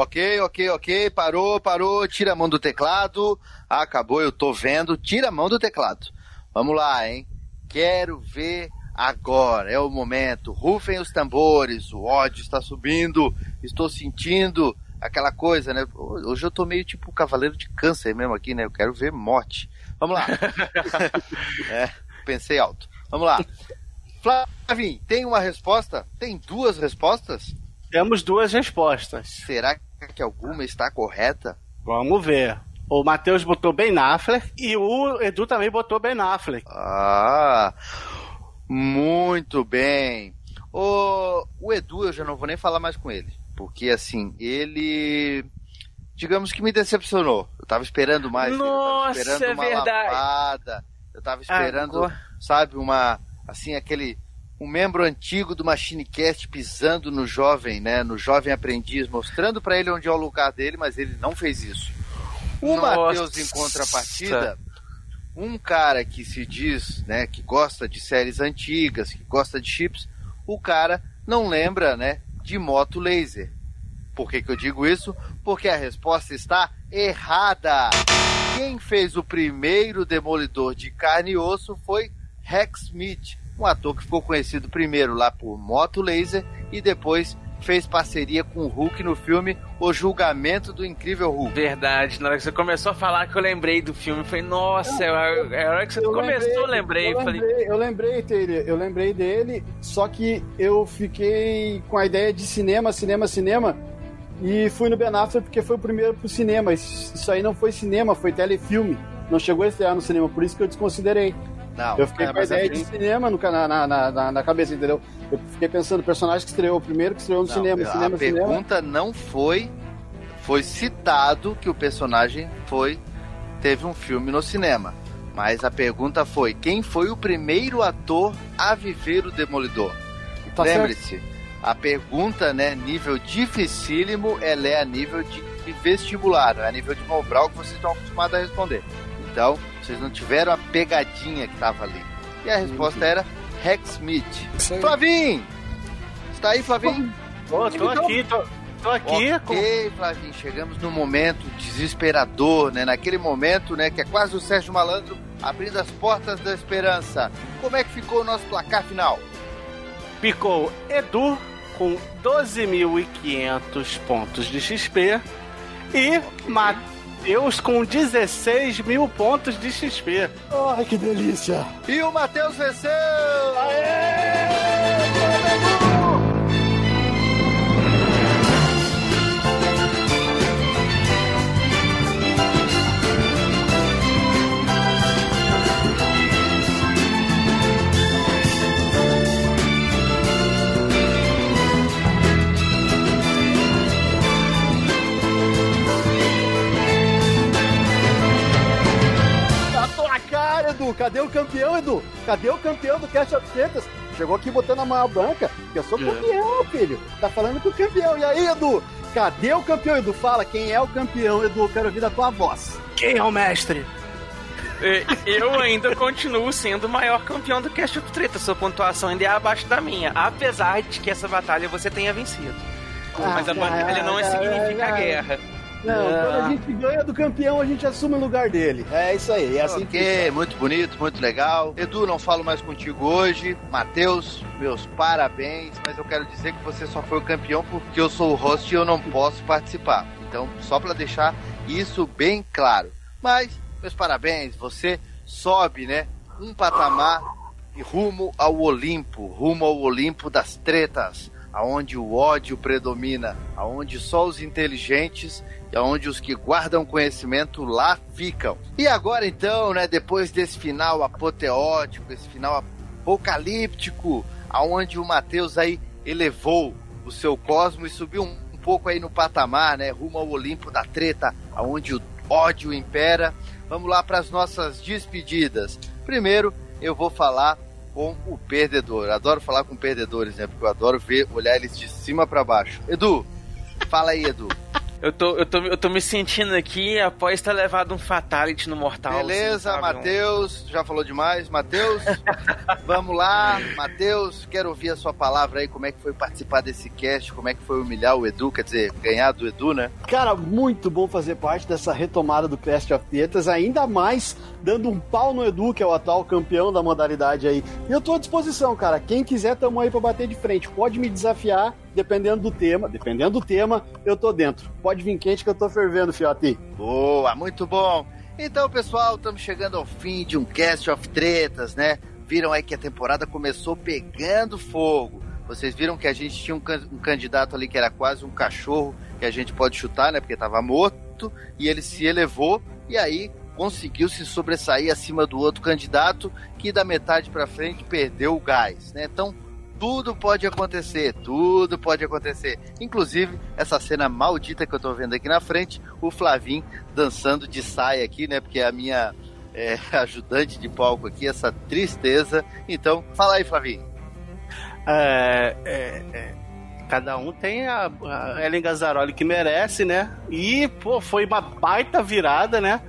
Ok, ok, ok. Parou, parou. Tira a mão do teclado. Acabou, eu tô vendo. Tira a mão do teclado. Vamos lá, hein? Quero ver agora. É o momento. Rufem os tambores. O ódio está subindo. Estou sentindo aquela coisa, né? Hoje eu tô meio tipo cavaleiro de câncer mesmo aqui, né? Eu quero ver morte. Vamos lá. é, pensei alto. Vamos lá. Flavim, tem uma resposta? Tem duas respostas? Temos duas respostas. Será que alguma está correta? Vamos ver. O Matheus botou Ben Affleck e o Edu também botou Ben Affleck. Ah, muito bem. O, o Edu, eu já não vou nem falar mais com ele. Porque, assim, ele. Digamos que me decepcionou. Eu tava esperando mais. Nossa, eu tava esperando é uma verdade. Eu tava esperando, Agora... sabe, uma. Assim, aquele um membro antigo do MachineCast pisando no jovem, né, no jovem aprendiz, mostrando para ele onde é o lugar dele, mas ele não fez isso. O Matheus, em contrapartida, um cara que se diz, né, que gosta de séries antigas, que gosta de chips, o cara não lembra, né, de moto laser. Por que, que eu digo isso? Porque a resposta está errada. Quem fez o primeiro demolidor de carne e osso foi Rex Smith, um ator que ficou conhecido primeiro lá por Moto Laser e depois fez parceria com o Hulk no filme O Julgamento do Incrível Hulk. Verdade, na hora que você começou a falar que eu lembrei do filme, foi nossa, é a hora que você Eu começou, eu lembrei, eu falei, lembrei, eu lembrei dele, eu lembrei dele, só que eu fiquei com a ideia de cinema, cinema, cinema, e fui no Ben Affleck porque foi o primeiro pro cinema. Isso isso aí não foi cinema, foi telefilme. Não chegou a estrear no cinema, por isso que eu desconsiderei. Não, Eu fiquei é, com a ideia assim- de cinema no, na, na, na, na cabeça, entendeu? Eu fiquei pensando, personagem que estreou primeiro, que estreou no Não, cinema, a cinema, cinema. pergunta não foi. Foi citado que o personagem foi. Teve um filme no cinema. Mas a pergunta foi: quem foi o primeiro ator a viver o Demolidor? Tá Lembre-se, a pergunta, né, nível dificílimo, ela é a nível de vestibular, é a nível de Mobral que vocês estão acostumados a responder. Então, vocês não tiveram a pegadinha que tava ali. E a resposta era Rex Smith. Flavinho! Está aí, Flavinho? Tô, tô aqui, tô, tô aqui. Ok, Flavinho, chegamos num momento desesperador, né? Naquele momento, né, que é quase o Sérgio Malandro abrindo as portas da esperança. Como é que ficou o nosso placar final? Ficou Edu com 12.500 pontos de XP e Matheus com 16 mil pontos de XP. Ai, que delícia! E o Matheus venceu! Tá campeão, Edu? Cadê o campeão do Cast of Tretas? Chegou aqui botando a mão branca, que eu sou campeão, filho. Tá falando com o campeão. E aí, Edu? Cadê o campeão, Edu? Fala, quem é o campeão, Edu? Eu quero ouvir da tua voz. Quem é o mestre? "É, eu ainda continuo sendo o maior campeão do Cast of Treta, sua pontuação ainda é abaixo da minha, apesar de que essa batalha você tenha vencido. Mas a batalha não significa guerra. Não, quando a gente ganha do campeão, a gente assume o lugar dele. É isso aí, é assim que ok, muito bonito, muito legal. Edu, não falo mais contigo hoje. Matheus, meus parabéns, mas eu quero dizer que você só foi o campeão porque eu sou o host e eu não posso participar. Então, só para deixar isso bem claro. Mas, meus parabéns, você sobe, né, um patamar e rumo ao Olimpo, rumo ao Olimpo das tretas, aonde o ódio predomina, aonde só os inteligentes e aonde os que guardam conhecimento lá ficam. E agora então, né, depois desse final apoteótico, esse final apocalíptico, aonde o Mateus aí elevou o seu cosmo e subiu um, um pouco aí no patamar, né, rumo ao Olimpo da treta, aonde o ódio impera. Vamos lá para as nossas despedidas. Primeiro, eu vou falar com o perdedor. Adoro falar com perdedores, né? Porque eu adoro ver, olhar eles de cima para baixo. Edu, fala aí, Edu. Eu tô, eu, tô, eu tô me sentindo aqui após ter levado um Fatality no Mortal. Beleza, assim, sabe? Matheus, já falou demais. Matheus, vamos lá. Matheus, quero ouvir a sua palavra aí. Como é que foi participar desse cast? Como é que foi humilhar o Edu? Quer dizer, ganhar do Edu, né? Cara, muito bom fazer parte dessa retomada do Clash of Theaters, ainda mais dando um pau no Edu, que é o atual campeão da modalidade aí. E eu tô à disposição, cara. Quem quiser, tamo aí pra bater de frente. Pode me desafiar, dependendo do tema. Dependendo do tema, eu tô dentro. Pode vir quente que eu tô fervendo, fiote. Boa, muito bom. Então, pessoal, estamos chegando ao fim de um cast of tretas, né? Viram aí que a temporada começou pegando fogo. Vocês viram que a gente tinha um, can- um candidato ali que era quase um cachorro que a gente pode chutar, né? Porque estava morto e ele se elevou e aí conseguiu se sobressair acima do outro candidato que da metade para frente perdeu o gás, né? Então tudo pode acontecer, tudo pode acontecer. Inclusive, essa cena maldita que eu tô vendo aqui na frente, o Flavim dançando de saia aqui, né? Porque é a minha é, ajudante de palco aqui, essa tristeza. Então, fala aí, Flavinho. É, é, é, cada um tem a, a Ellen Gazzaroli que merece, né? E, pô, foi uma baita virada, né?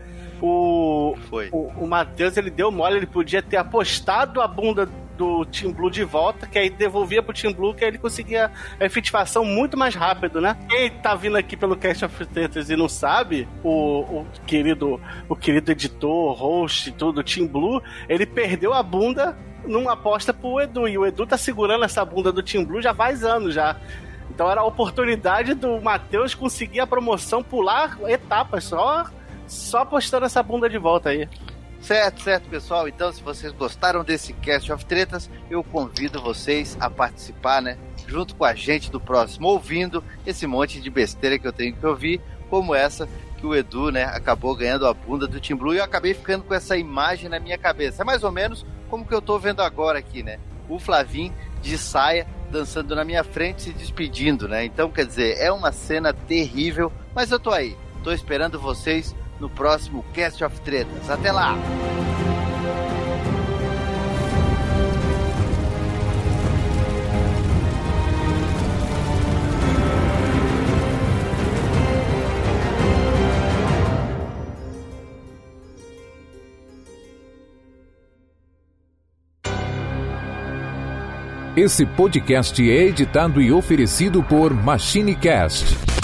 O O, Foi. o, o Matheus, ele deu mole, ele podia ter apostado a bunda do Team Blue de volta, que aí devolvia pro Team Blue, que aí ele conseguia a efetivação muito mais rápido, né? Quem tá vindo aqui pelo Cast of Tetris e não sabe, o, o querido o querido editor, host, tudo, Team Blue, ele perdeu a bunda numa aposta pro Edu, e o Edu tá segurando essa bunda do Team Blue já faz anos já. Então era a oportunidade do Matheus conseguir a promoção, pular etapas, só, só apostando essa bunda de volta aí. Certo, certo, pessoal. Então, se vocês gostaram desse Cast of Tretas, eu convido vocês a participar, né? Junto com a gente do próximo, ouvindo esse monte de besteira que eu tenho que ouvir, como essa que o Edu, né, acabou ganhando a bunda do Team Blue e eu acabei ficando com essa imagem na minha cabeça. É mais ou menos como que eu tô vendo agora aqui, né? O Flavim de saia dançando na minha frente, se despedindo, né? Então, quer dizer, é uma cena terrível, mas eu tô aí. Tô esperando vocês no próximo Cast of Tretas. Até lá! Esse podcast é editado e oferecido por MachineCast